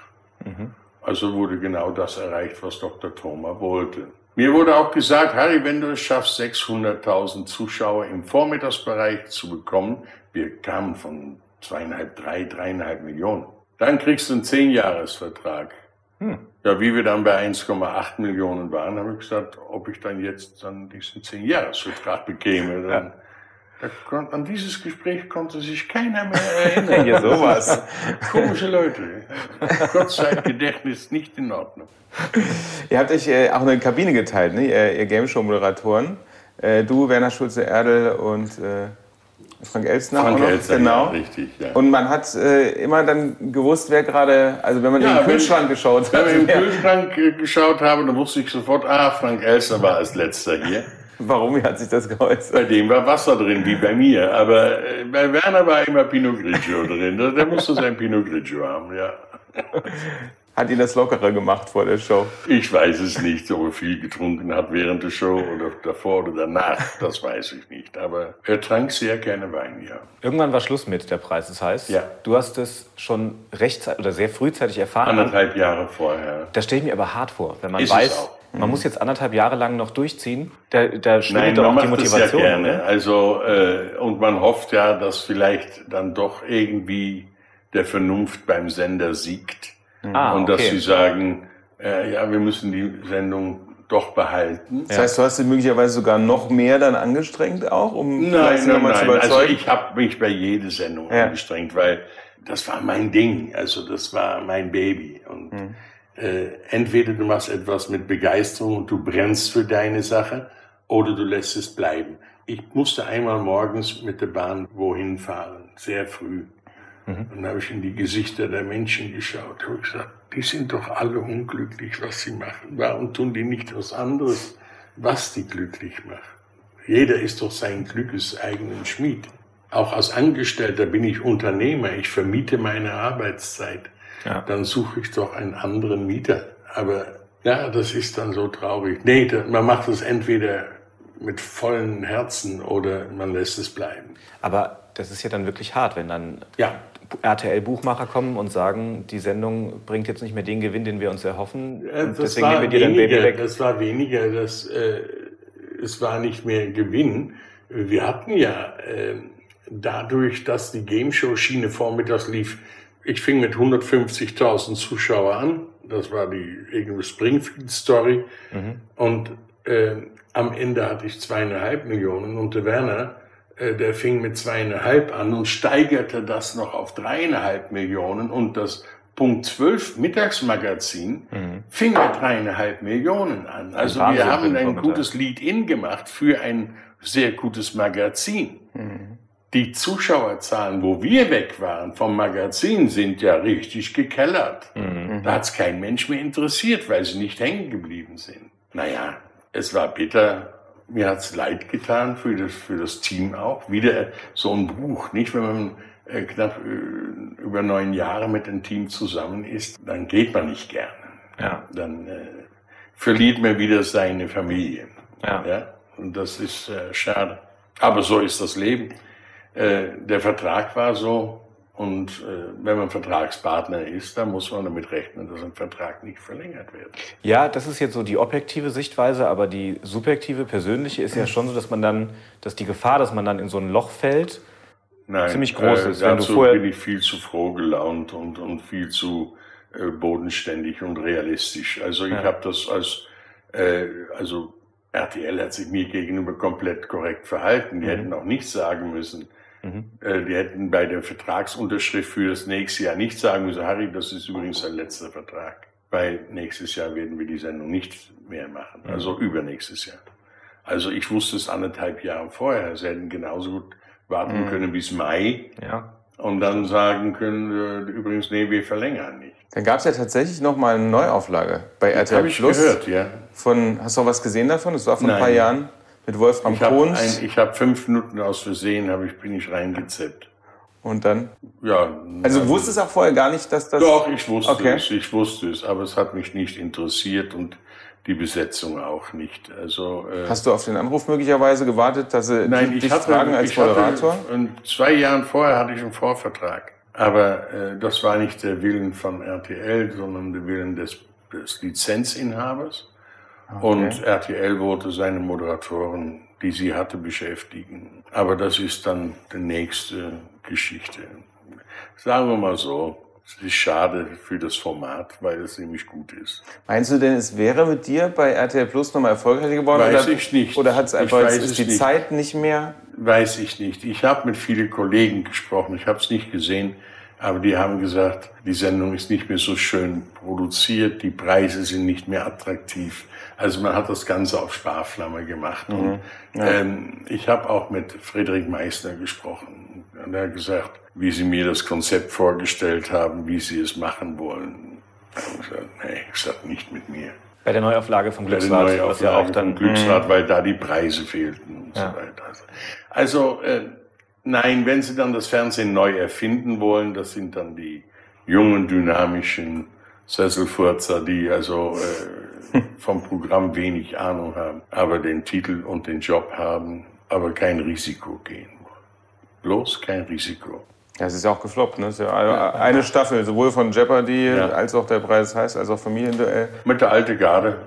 Mhm. Also wurde genau das erreicht, was Dr. Thoma wollte. Mir wurde auch gesagt, Harry, wenn du es schaffst, 600.000 Zuschauer im Vormittagsbereich zu bekommen, wir kamen von zweieinhalb, drei, dreieinhalb Millionen, dann kriegst du einen Zehnjahresvertrag. Hm. Ja, wie wir dann bei 1,8 Millionen waren, habe ich gesagt, ob ich dann jetzt dann diesen 10-Jahres-Vertrag bekäme. Dann, ja. an dieses Gespräch konnte sich keiner mehr [LAUGHS] erinnern. ja, sowas. Komische Leute. Kurzzeitgedächtnis nicht in Ordnung. Ihr habt euch äh, auch eine Kabine geteilt, ne? ihr, ihr Game Show-Moderatoren. Äh, du, Werner Schulze-Erdel und äh, Frank Elstner Frank Elstner, genau. Ja, richtig, ja. Und man hat äh, immer dann gewusst, wer gerade, also wenn man Ja, in den wenn- Kühlschrank geschaut Wenn hat, wir im wer, Kühlschrank äh, geschaut haben, dann wusste ich sofort, ah, Frank Elster war als letzter hier. Warum hat sich das geäußert? Bei dem war Wasser drin, wie bei mir. Aber äh, bei Werner war immer Pinot Grigio drin. Der, musste sein Pinot Grigio haben, ja. Hat ihn das lockerer gemacht vor der Show? Ich weiß es nicht, ob er viel getrunken hat während der Show oder davor oder danach. Das weiß ich nicht. Aber er trank sehr gerne Wein, ja. Irgendwann war Schluss mit der Preis. Das heißt, Ja. du hast es schon rechtzeitig oder sehr frühzeitig erfahren. Anderthalb Jahre vorher. Das stelle ich mir aber hart vor, wenn man Ist es weiß, auch. Man muss jetzt anderthalb Jahre lang noch durchziehen. Da, da schwindet Nein, doch man auch die macht es ja Motivation. gerne. ne? Also, äh, und man hofft ja, dass vielleicht dann doch irgendwie der Vernunft beim Sender siegt. Ah, und dass okay. sie sagen, äh, ja, wir müssen die Sendung doch behalten. Das heißt, du hast dich möglicherweise sogar noch mehr dann angestrengt auch, um Nein, nein, nochmal zu nein. Also überzeugen? ich habe mich bei jeder Sendung Ja. angestrengt, weil das war mein Ding. Also das war mein Baby. Und Mhm. Äh, entweder du machst etwas mit Begeisterung und du brennst für deine Sache, oder du lässt es bleiben. Ich musste einmal morgens mit der Bahn wohin fahren, sehr früh. Und dann habe ich in die Gesichter der Menschen geschaut. habe gesagt, die sind doch alle unglücklich, was sie machen. Warum tun die nicht was anderes, was die glücklich macht? Jeder ist doch sein Glückes eigenen Schmied. Auch als Angestellter bin ich Unternehmer. Ich vermiete meine Arbeitszeit. Ja. Dann suche ich doch einen anderen Mieter. Aber ja, das ist dann so traurig. Nee, man macht es entweder mit vollen Herzen oder man lässt es bleiben. Aber das ist ja dann wirklich hart, wenn dann Ja, RTL-Buchmacher kommen und sagen, die Sendung bringt jetzt nicht mehr den Gewinn, den wir uns erhoffen. Äh, und das deswegen nehmen wir dir dein Baby weniger, weg. das war weniger, das, äh, es war nicht mehr Gewinn. Wir hatten ja äh, dadurch, dass die Game Show Schiene vormittags lief, ich fing mit 150.000 Zuschauer an. Das war die irgendwie Springfield Story. Mhm. Und äh, am Ende hatte ich zweieinhalb Millionen und der Werner, äh, der fing mit zweieinhalb an und steigerte das noch auf dreieinhalb Millionen und das Punkt 12 Mittagsmagazin fing mit dreieinhalb Millionen an. Also wir haben ein gutes Lead-In gemacht für ein sehr gutes Magazin. Die Zuschauerzahlen, wo wir weg waren vom Magazin, sind ja richtig gekellert. Da hat es kein Mensch mehr interessiert, weil sie nicht hängen geblieben sind. Naja, es war bitter. Mir hat's leid getan für das, für das Team auch. Wieder so ein Buch, nicht? Wenn man äh, knapp äh, über neun Jahre mit einem Team zusammen ist, dann geht man nicht gerne. Ja. Dann äh, verliert man wieder seine Familie. Ja. Ja? Und das ist äh, schade. Aber so ist das Leben. Äh, der Vertrag war so. Und äh, wenn man Vertragspartner ist, dann muss man damit rechnen, dass ein Vertrag nicht verlängert wird. Ja, das ist jetzt so die objektive Sichtweise, aber die subjektive, persönliche ist ja schon so, dass man dann, dass die Gefahr, dass man dann in so ein Loch fällt, Nein, Ziemlich groß äh, ist, wenn Dazu bin ich viel zu froh gelaunt und, und viel zu äh, bodenständig und realistisch. Also ich Ja. habe das als, äh, also RTL hat sich mir gegenüber komplett korrekt verhalten. Mhm. Die hätten auch nichts sagen müssen. Äh, die hätten bei der Vertragsunterschrift für das nächste Jahr nicht sagen müssen, Harry, das ist übrigens dein letzter Vertrag. Weil nächstes Jahr werden wir die Sendung nicht mehr machen. Mhm. Also übernächstes Jahr. Also ich wusste es anderthalb Jahre vorher. Sie hätten genauso gut warten können bis Mai Ja. und dann sagen können, äh, übrigens, nee, wir verlängern nicht. Dann gab es ja tatsächlich noch mal eine Neuauflage bei RTL Habe ich Plus. gehört, ja. Von, hast du auch was gesehen davon? Das war vor ein paar Jahren mit Wolfram Ich habe Kohns. hab fünf Minuten aus Versehen, hab ich, bin ich reingezippt. Und dann? Ja, Also du wusstest auch vorher gar nicht, dass das... Doch, ich wusste Okay. es, ich wusste es, aber es hat mich nicht interessiert und die Besetzung auch nicht. Also äh, Hast du auf den Anruf möglicherweise gewartet, dass sie Nein, dich ich hatte, fragen als ich Moderator? Hatte, und zwei Jahren vorher hatte ich einen Vorvertrag. Aber äh, das war nicht der Willen von RTL, sondern der Willen des, des Lizenzinhabers. Und RTL wollte seine Moderatoren, die sie hatte, beschäftigen. Aber das ist dann die nächste Geschichte. Sagen wir mal so, es ist schade für das Format, weil es nämlich gut ist. Meinst du denn, es wäre mit dir bei RTL Plus nochmal erfolgreicher geworden? Weiß oder, ich nicht. Oder hat es einfach, ist die nicht. Zeit nicht mehr? Weiß ich nicht. Ich habe mit vielen Kollegen gesprochen. Ich habe es nicht gesehen, aber die haben gesagt, die Sendung ist nicht mehr so schön produziert, die Preise sind nicht mehr attraktiv. Also man hat das Ganze auf Sparflamme gemacht. Und, ähm, ich habe auch mit Friedrich Meissner gesprochen. Und er hat gesagt, wie sie mir das Konzept vorgestellt haben, wie sie es machen wollen. Ich habe gesagt, nee, ich sag nicht mit mir. Bei der Neuauflage vom Bei der Glücksrad, was ja Neuauflage auch vom dann. Glücksrad, weil da die Preise fehlten und Ja. so weiter. Also äh, nein, wenn Sie dann das Fernsehen neu erfinden wollen, das sind dann die jungen, dynamischen Sesselfurzer, die also äh, [LAUGHS] vom Programm wenig Ahnung haben, aber den Titel und den Job haben, aber kein Risiko gehen wollen. Bloß kein Risiko. Ja, es ist ja auch gefloppt. Ne? Es ist ja eine Staffel, sowohl von Jeopardy Ja. als auch der Preis heißt, als auch Familienduell. Mit der alten Garde,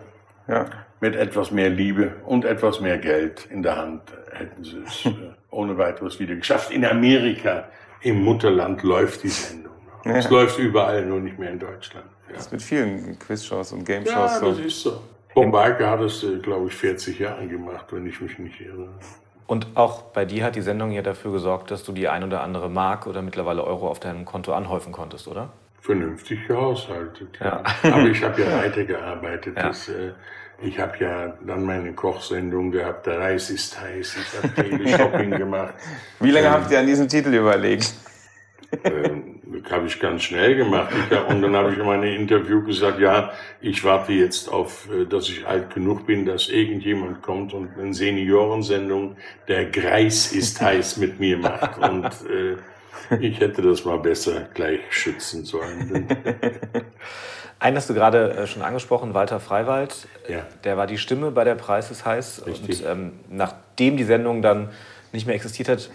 Ja. mit etwas mehr Liebe und etwas mehr Geld in der Hand hätten sie es [LAUGHS] äh, ohne weiteres wieder geschafft. In Amerika, im Mutterland, läuft die Sendung. Es läuft überall, nur nicht mehr in Deutschland. Ja, Mit vielen Quizshows und Game-Shows. ja das ist so. Bob Barker hat es, äh, glaube ich, 40 Jahre gemacht, wenn ich mich nicht irre. Und auch bei dir hat die Sendung ja dafür gesorgt, dass du die ein oder andere Mark oder mittlerweile Euro auf deinem Konto anhäufen konntest, oder? Vernünftig gehaushaltet. Ja. Ja. [LAUGHS] Aber ich habe ja weitergearbeitet. Ja. Das, äh, ich habe ja dann meine Kochsendung gehabt, der Reis ist heiß. Ich habe Teleshopping [LAUGHS] gemacht. Wie lange habt ihr an diesem Titel überlegt? Ähm, das habe ich ganz schnell gemacht. Hab, und dann habe ich in meinem Interview gesagt, ja, ich warte jetzt auf, äh, dass ich alt genug bin, dass irgendjemand kommt und eine Seniorensendung, der Greis ist [LAUGHS] heiß mit mir macht. Und äh, ich hätte das mal besser gleich schützen sollen. [LAUGHS] Einen hast du gerade äh, schon angesprochen, Walter Freiwald. Ja. Der war die Stimme bei der Preis ist heiß. Richtig. Und ähm, nachdem die Sendung dann nicht mehr existiert hat,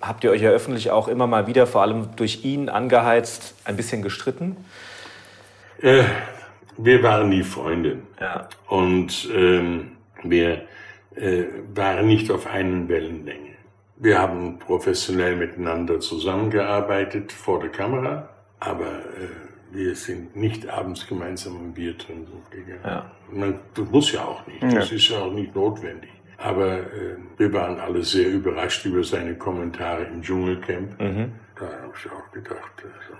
habt ihr euch ja öffentlich auch immer mal wieder, vor allem durch ihn angeheizt, ein bisschen gestritten. Äh, wir waren nie Freunde. Ja. Und ähm, wir äh, waren nicht auf einen Wellenlänge. Wir haben professionell miteinander zusammengearbeitet vor der Kamera, aber äh, wir sind nicht abends gemeinsam ein Bier trinken gegangen. Ja. Man, das muss ja auch nicht, das ist ja auch nicht notwendig. Aber äh, wir waren alle sehr überrascht über seine Kommentare im Dschungelcamp. Da habe ich auch gedacht, also,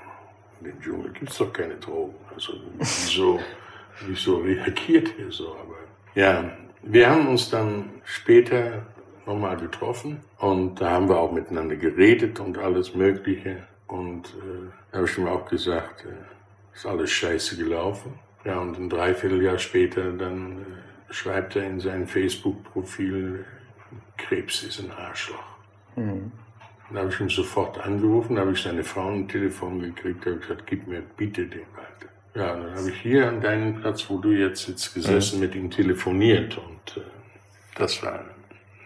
in dem Dschungel gibt es doch keine Drogen. Also wieso, [LAUGHS] wieso reagiert er so? Aber ja, wir haben uns dann später nochmal getroffen und da haben wir auch miteinander geredet und alles Mögliche. Und äh, da habe ich ihm auch gesagt, äh, ist alles scheiße gelaufen. Ja, und ein Dreivierteljahr später dann äh, schreibt er in sein Facebook-Profil, Krebs ist ein Arschloch. Dann habe ich ihn sofort angerufen, habe ich seine Frau ein Telefon gekriegt, habe gesagt, gib mir bitte den Walter. Ja, dann habe ich hier an deinem Platz, wo du jetzt sitzt, gesessen, mit ihm telefoniert und äh, das war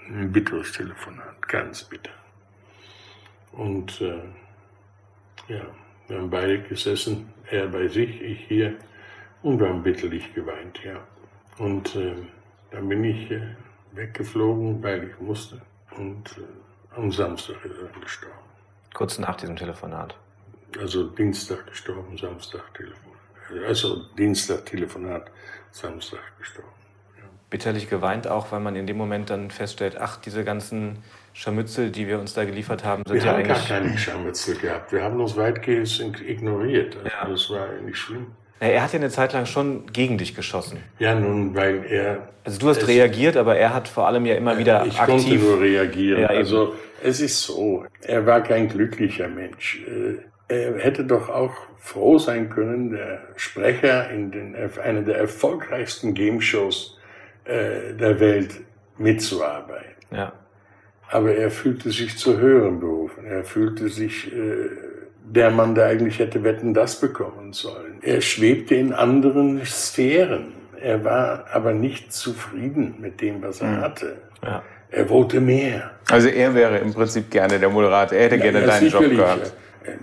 ein bitteres Telefonat, ganz bitter. Und äh, ja, wir haben beide gesessen, er bei sich, ich hier, und wir haben bitterlich geweint, ja. Und äh, dann bin ich äh, weggeflogen, weil ich musste. Und äh, am Samstag ist er gestorben. Kurz nach diesem Telefonat. Also Dienstag gestorben, Samstag Telefonat. Also Dienstag Telefonat, Samstag gestorben. Bitterlich geweint auch, weil man in dem Moment dann feststellt, ach, diese ganzen Scharmützel, die wir uns da geliefert haben, sind Wir ja haben gar eigentlich... keine Scharmützel gehabt. Wir haben uns weitgehend ignoriert. Also Ja. Das war eigentlich schlimm. Er hat ja eine Zeit lang schon gegen dich geschossen. Ja, nun, weil er. Also du hast reagiert, aber er hat vor allem ja immer wieder ich aktiv. Ich konnte nur reagieren. Ja, also es ist so, er war kein glücklicher Mensch. Äh, er hätte doch auch froh sein können, der Sprecher in den, einer der erfolgreichsten Game-Shows äh, der Welt mitzuarbeiten. Ja. Aber er fühlte sich zu höheren berufen. Er fühlte sich äh, der Mann, der eigentlich hätte Wetten das bekommen sollen. Er schwebte in anderen Sphären. Er war aber nicht zufrieden mit dem, was er mhm. hatte. Ja. Er wollte mehr. Also er wäre im Prinzip gerne der Moderator. Er hätte ja, gerne deinen Job gehabt.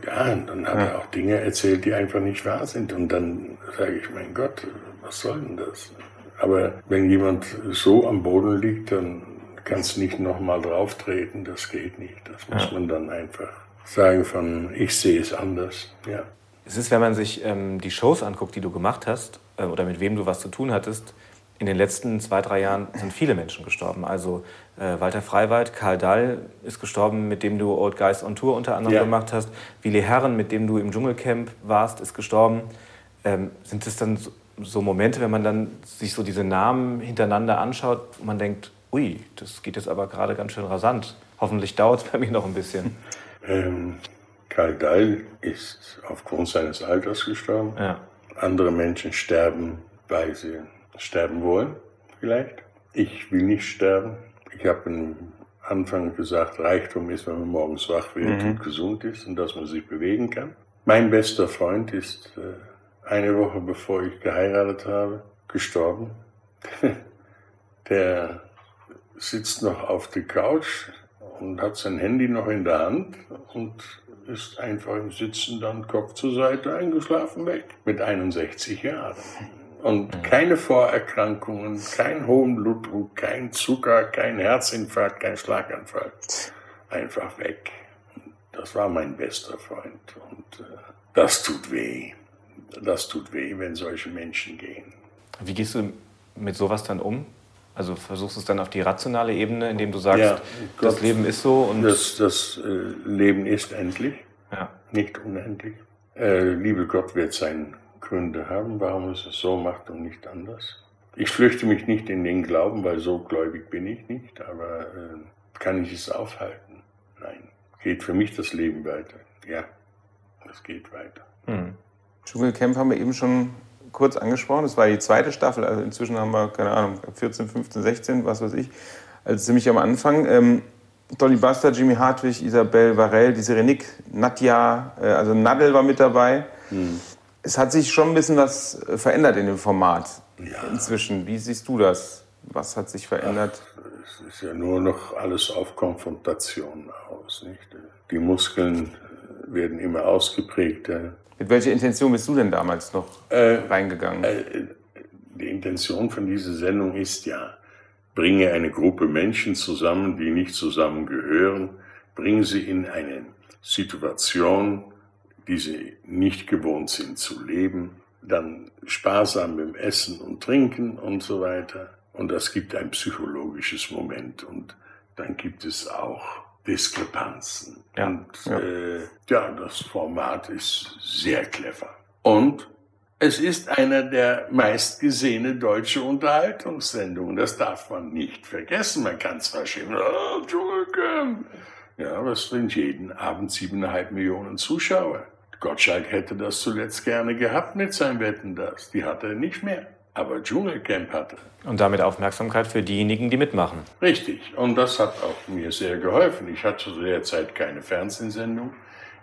Ja, und dann hat ja. er auch Dinge erzählt, die einfach nicht wahr sind. Und dann sage ich, mein Gott, was soll denn das? Aber wenn jemand so am Boden liegt, dann kannst du nicht nochmal drauftreten. Das geht nicht. Das muss man dann einfach sagen von, ich sehe es anders. Ja. Es ist, wenn man sich ähm, die Shows anguckt, die du gemacht hast, äh, oder mit wem du was zu tun hattest, in den letzten zwei, drei Jahren sind viele Menschen gestorben. Also äh, Walter Freiwald, Karl Dall ist gestorben, mit dem du Old Guys on Tour unter anderem ja. gemacht hast. Willi Herren, mit dem du im Dschungelcamp warst, ist gestorben. Ähm, sind es dann so, so, Momente, wenn man dann sich so diese Namen hintereinander anschaut, wo man denkt, ui, das geht jetzt aber gerade ganz schön rasant. Hoffentlich dauert es bei mir noch ein bisschen. [LAUGHS] Ähm, Karl Dahl ist aufgrund seines Alters gestorben. Ja. Andere Menschen sterben, weil sie sterben wollen, vielleicht. Ich will nicht sterben. Ich habe am Anfang gesagt, Reichtum ist, wenn man morgens wach wird mhm. und gesund ist und dass man sich bewegen kann. Mein bester Freund ist äh, eine Woche bevor ich geheiratet habe, gestorben. [LAUGHS] Der sitzt noch auf der Couch, und hat sein Handy noch in der Hand und ist einfach im Sitzen dann Kopf zur Seite eingeschlafen weg. Mit 61 Jahren. Und keine Vorerkrankungen, kein hohen Blutdruck, kein Zucker, kein Herzinfarkt, kein Schlaganfall. Einfach weg. Das war mein bester Freund. Und äh, das tut weh. Das tut weh, wenn solche Menschen gehen. Wie gehst du mit sowas dann um? Also versuchst du es dann auf die rationale Ebene, indem du sagst, ja, das Leben ist so und. Das, das äh, Leben ist endlich, ja. nicht unendlich. Äh, liebe Gott wird seine Gründe haben, warum es es so macht und nicht anders. Ich flüchte mich nicht in den Glauben, weil so gläubig bin ich nicht, aber äh, kann ich es aufhalten? Nein. Geht für mich das Leben weiter? Ja, es geht weiter. Mhm. Dschungelcamp haben wir eben schon kurz angesprochen. Das war die zweite Staffel. Also inzwischen haben wir, keine Ahnung, 14, 15, 16, was weiß ich. Also ziemlich am Anfang. Ähm, Dolly Buster, Jimmy Hartwig, Isabelle Varell, die Serenik, Nadja, äh, also Nadel war mit dabei. Hm. Es hat sich schon ein bisschen was äh, verändert in dem Format ja. inzwischen. Wie siehst du das? Was hat sich verändert? Ach, es ist ja nur noch alles auf Konfrontation aus. Nicht? Die Muskeln äh, werden immer ausgeprägter. Mit welcher Intention bist du denn damals noch äh, reingegangen? Äh, die Intention von dieser Sendung ist ja, bringe eine Gruppe Menschen zusammen, die nicht zusammengehören, bringe sie in eine Situation, die sie nicht gewohnt sind zu leben, dann sparsam im Essen und Trinken und so weiter. Und das gibt ein psychologisches Moment und dann gibt es auch Diskrepanzen. Ja, und ja. Äh, ja, das Format ist sehr clever. Und es ist einer der meistgesehene deutsche Unterhaltungssendungen. Das darf man nicht vergessen. Man kann zwar schimpfen, oh, Dschungelcamp. Ja, aber es sind jeden Abend siebeneinhalb Millionen Zuschauer. Gottschalk hätte das zuletzt gerne gehabt mit seinem Wetten das. Die hat er nicht mehr aber Dschungelcamp hatte. Und damit Aufmerksamkeit für diejenigen, die mitmachen. Richtig. Und das hat auch mir sehr geholfen. Ich hatte zu der Zeit keine Fernsehsendung.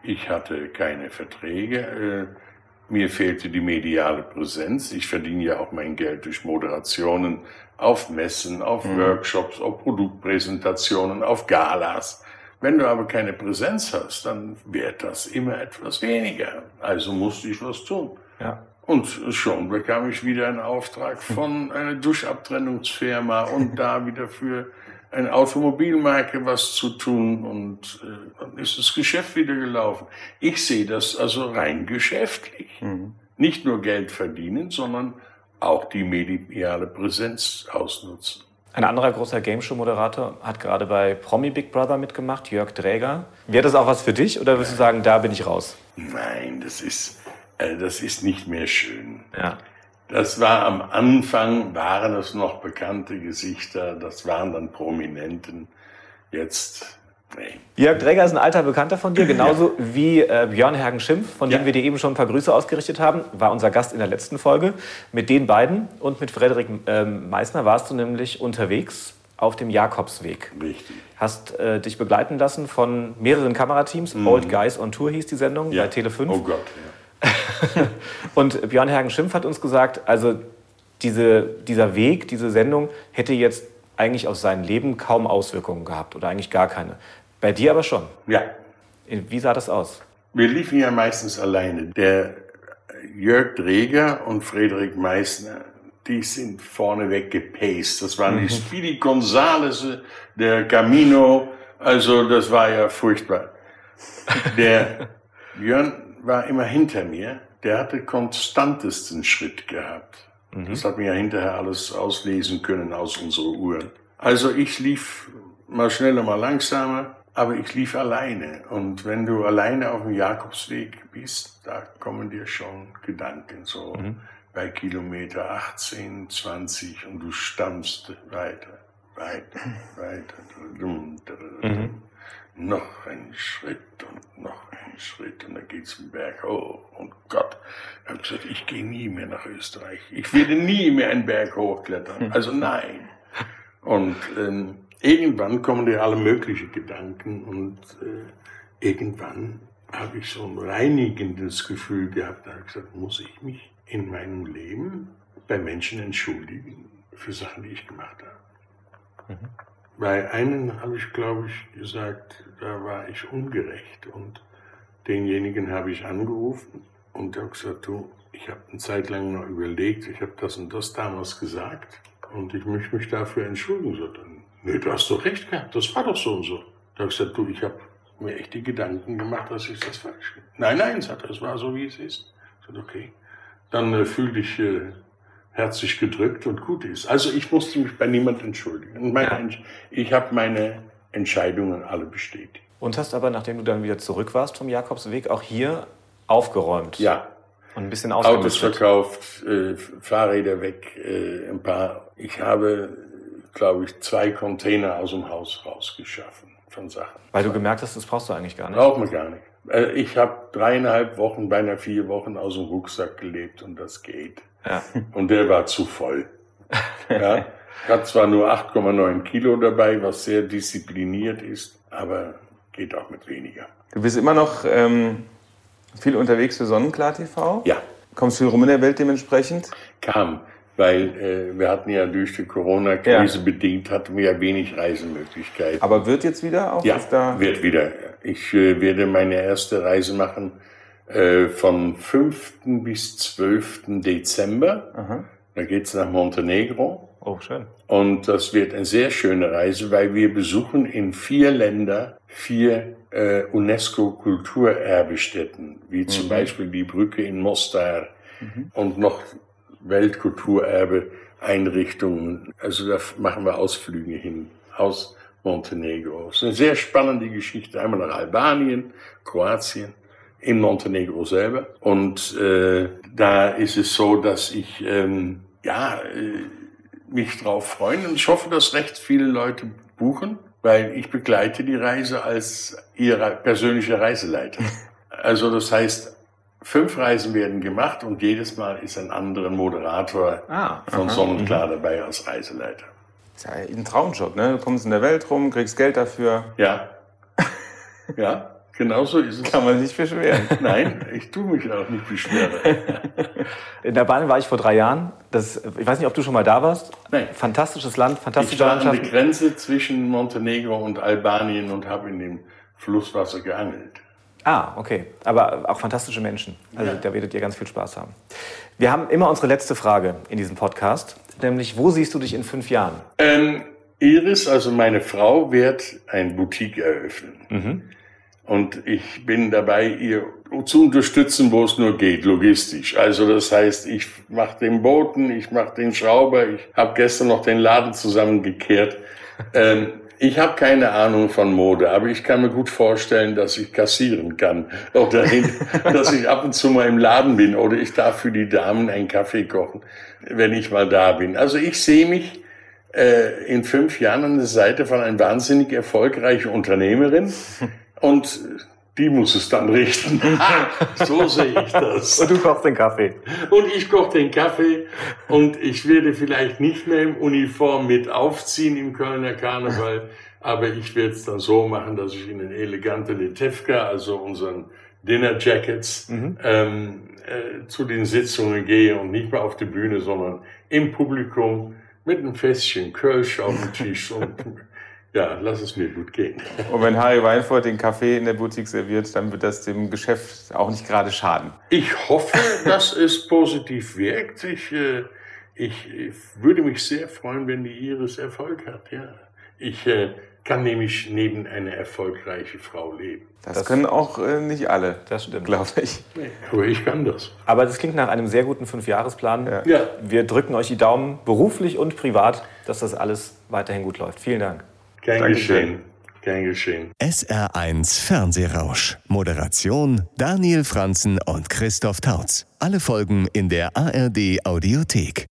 Ich hatte keine Verträge. Äh, mir fehlte die mediale Präsenz. Ich verdiene ja auch mein Geld durch Moderationen auf Messen, auf mhm. Workshops, auf Produktpräsentationen, auf Galas. Wenn du aber keine Präsenz hast, dann wird das immer etwas weniger. Also musste ich was tun. Ja. Und schon bekam ich wieder einen Auftrag von einer Duschabtrennungsfirma und da wieder für eine Automobilmarke was zu tun und äh, dann ist das Geschäft wieder gelaufen. Ich sehe das also rein geschäftlich. Mhm. Nicht nur Geld verdienen, sondern auch die mediale Präsenz ausnutzen. Ein anderer großer Gameshow-Moderator hat gerade bei Promi Big Brother mitgemacht, Jörg Dräger. Wäre das auch was für dich oder würdest du sagen, da bin ich raus? Nein, das ist, das ist nicht mehr schön. Ja. Das war am Anfang, waren es noch bekannte Gesichter, das waren dann Prominenten. Jetzt, nee. Jörg Dräger ist ein alter Bekannter von dir, [LAUGHS] genauso wie äh, Björn Hergen-Schimpf, von dem Ja. wir dir eben schon ein paar Grüße ausgerichtet haben, war unser Gast in der letzten Folge. Mit den beiden und mit Frederik ähm, Meissner warst du nämlich unterwegs auf dem Jakobsweg. Richtig. Hast äh, dich begleiten lassen von mehreren Kamerateams. Old Guys on Tour hieß die Sendung bei Tele 5. Oh Gott, ja. [LAUGHS] Und Björn Hergen-Schimpf hat uns gesagt, also diese, dieser Weg, diese Sendung hätte jetzt eigentlich auf sein Leben kaum Auswirkungen gehabt oder eigentlich gar keine. Bei dir aber schon. Ja, Wie sah das aus? wir liefen ja meistens alleine. Der Jörg Dreger und Friedrich Meissner, die sind vorneweg gepaced. Das waren die Speedy Gonzales, der Camino. Also das war ja furchtbar. Der [LAUGHS] Jörn war immer hinter mir. Der hatte konstantesten Schritt gehabt. Das hat mir ja hinterher alles auslesen können aus unserer Uhr. Also ich lief mal schneller, mal langsamer, aber ich lief alleine. Und wenn du alleine auf dem Jakobsweg bist, da kommen dir schon Gedanken so bei Kilometer 18, 20 und du stammst weiter, weiter, weiter. Dum, Noch ein Schritt und noch ein Schritt und dann geht's den Berg hoch. Und Gott, ich habe gesagt, ich gehe nie mehr nach Österreich. Ich werde nie mehr einen Berg hochklettern. [LAUGHS] Also nein. Und ähm, irgendwann kommen dir alle möglichen Gedanken und äh, irgendwann habe ich so ein reinigendes Gefühl gehabt. Da habe ich gesagt, muss ich mich in meinem Leben bei Menschen entschuldigen für Sachen, die ich gemacht habe. Bei einem habe ich, glaube ich, gesagt, da war ich ungerecht und denjenigen habe ich angerufen und habe gesagt, du, ich habe eine Zeit lang noch überlegt, ich habe das und das damals gesagt und ich möchte mich dafür entschuldigen. So, dann, nee, du hast doch recht gehabt, das war doch so und so. Da habe ich gesagt, du, ich habe mir echt die Gedanken gemacht, dass ich das falsch gemacht Nein, nein, sagt er, es war so, wie es ist. Ich sagte, okay. Dann äh, fühl dich äh, herzlich gedrückt und gut ist. Also ich musste mich bei niemand entschuldigen. Meine, Ich habe meine Entscheidungen alle bestätigt. Und hast aber, nachdem du dann wieder zurück warst vom Jakobsweg, auch hier aufgeräumt. Ja, Und ein bisschen Autos verkauft, äh, Fahrräder weg, äh, ein paar. Ich habe, glaube ich, zwei Container aus dem Haus rausgeschaffen von Sachen. Weil du gemerkt hast, das brauchst du eigentlich gar nicht. Braucht man gar nicht. Äh, Ich habe dreieinhalb Wochen, beinahe vier Wochen aus dem Rucksack gelebt und das geht. Ja. Und der war zu voll. [LAUGHS] Ja, ich hatte zwar nur 8,9 Kilo dabei, was sehr diszipliniert ist, aber geht auch mit weniger. Du bist immer noch ähm, viel unterwegs für Sonnenklar TV. Ja, Kommst viel rum in der Welt dementsprechend. kam, weil äh, wir hatten ja durch die Corona-Krise Ja. bedingt, hatten wir ja wenig Reisemöglichkeiten. Aber wird jetzt wieder auch? Ja, da wird wieder. Ich äh, werde meine erste Reise machen äh, vom 5. bis 12. Dezember. Aha. Da geht's nach Montenegro. Oh, schön. Und das wird eine sehr schöne Reise, weil wir besuchen in vier Länder vier äh, UNESCO-Kulturerbestätten, wie zum Beispiel die Brücke in Mostar und noch Weltkulturerbe Einrichtungen. Also da machen wir Ausflüge hin aus Montenegro. Es ist eine sehr spannende Geschichte. Einmal nach Albanien, Kroatien, in Montenegro selber. Und äh, da ist es so, dass ich ähm, ja äh, mich drauf freuen und ich hoffe, dass recht viele Leute buchen, weil ich begleite die Reise als ihr persönlicher Reiseleiter. [LAUGHS] Also das heißt, fünf Reisen werden gemacht und jedes Mal ist ein anderer Moderator Ah, von Sonnenklar dabei als Reiseleiter. ist ja ein Traumjob, ne? Du kommst in der Welt rum, kriegst Geld dafür. Ja, [LAUGHS] ja, genau so ist es. Kann man sich nicht beschweren. [LAUGHS] Nein, ich tue mich auch nicht beschweren. [LAUGHS] In Albanien war ich vor drei Jahren. Das, ich weiß nicht, ob du schon mal da warst. Nein. Fantastisches Land, Ich fantastische war an der Landschaft. Grenze zwischen Montenegro und Albanien und habe in dem Flusswasser geangelt. Ah, okay. Aber auch fantastische Menschen. Also Ja. da werdet ihr ganz viel Spaß haben. Wir haben immer unsere letzte Frage in diesem Podcast, nämlich wo siehst du dich in fünf Jahren? Ähm, Iris, also meine Frau, wird ein Boutique eröffnen. Und ich bin dabei, ihr zu unterstützen, wo es nur geht, logistisch. Also das heißt, ich mache den Boten, ich mache den Schrauber, ich habe gestern noch den Laden zusammengekehrt. [LAUGHS] ähm, Ich habe keine Ahnung von Mode, aber ich kann mir gut vorstellen, dass ich kassieren kann. [LAUGHS] Oder dass ich ab und zu mal im Laden bin oder ich darf für die Damen einen Kaffee kochen, wenn ich mal da bin. Also ich sehe mich äh, in fünf Jahren an der Seite von einer wahnsinnig erfolgreichen Unternehmerin [LAUGHS] und die muss es dann richten. [LAUGHS] so sehe ich das. Und du kochst den Kaffee. Und ich koche den Kaffee und ich werde vielleicht nicht mehr im Uniform mit aufziehen im Kölner Karneval, aber ich werde es dann so machen, dass ich in den elegante Letewka, also unseren Dinner Jackets, mhm. ähm, äh, zu den Sitzungen gehe und nicht mehr auf die Bühne, sondern im Publikum mit einem Fässchen Kölsch auf dem Tisch und [LAUGHS] ja, lass es mir gut gehen. [LAUGHS] Und wenn Harry Weinfurt den Kaffee in der Boutique serviert, dann wird das dem Geschäft auch nicht gerade schaden. Ich hoffe, dass es positiv wirkt. Ich, äh, ich, ich würde mich sehr freuen, wenn die Iris Erfolg hat. Ja. Ich äh, kann nämlich neben einer erfolgreichen Frau leben. Das, das können auch äh, nicht alle, das stimmt, glaube ich. Nee, aber ich kann das. Aber das klingt nach einem sehr guten Fünfjahresplan. Ja. ja. Wir drücken euch die Daumen, beruflich und privat, dass das alles weiterhin gut läuft. Vielen Dank. Gern geschehen. Gern geschehen. SR1 Fernsehrausch. Moderation Daniel Franzen und Christoph Tautz. Alle Folgen in der ARD Audiothek.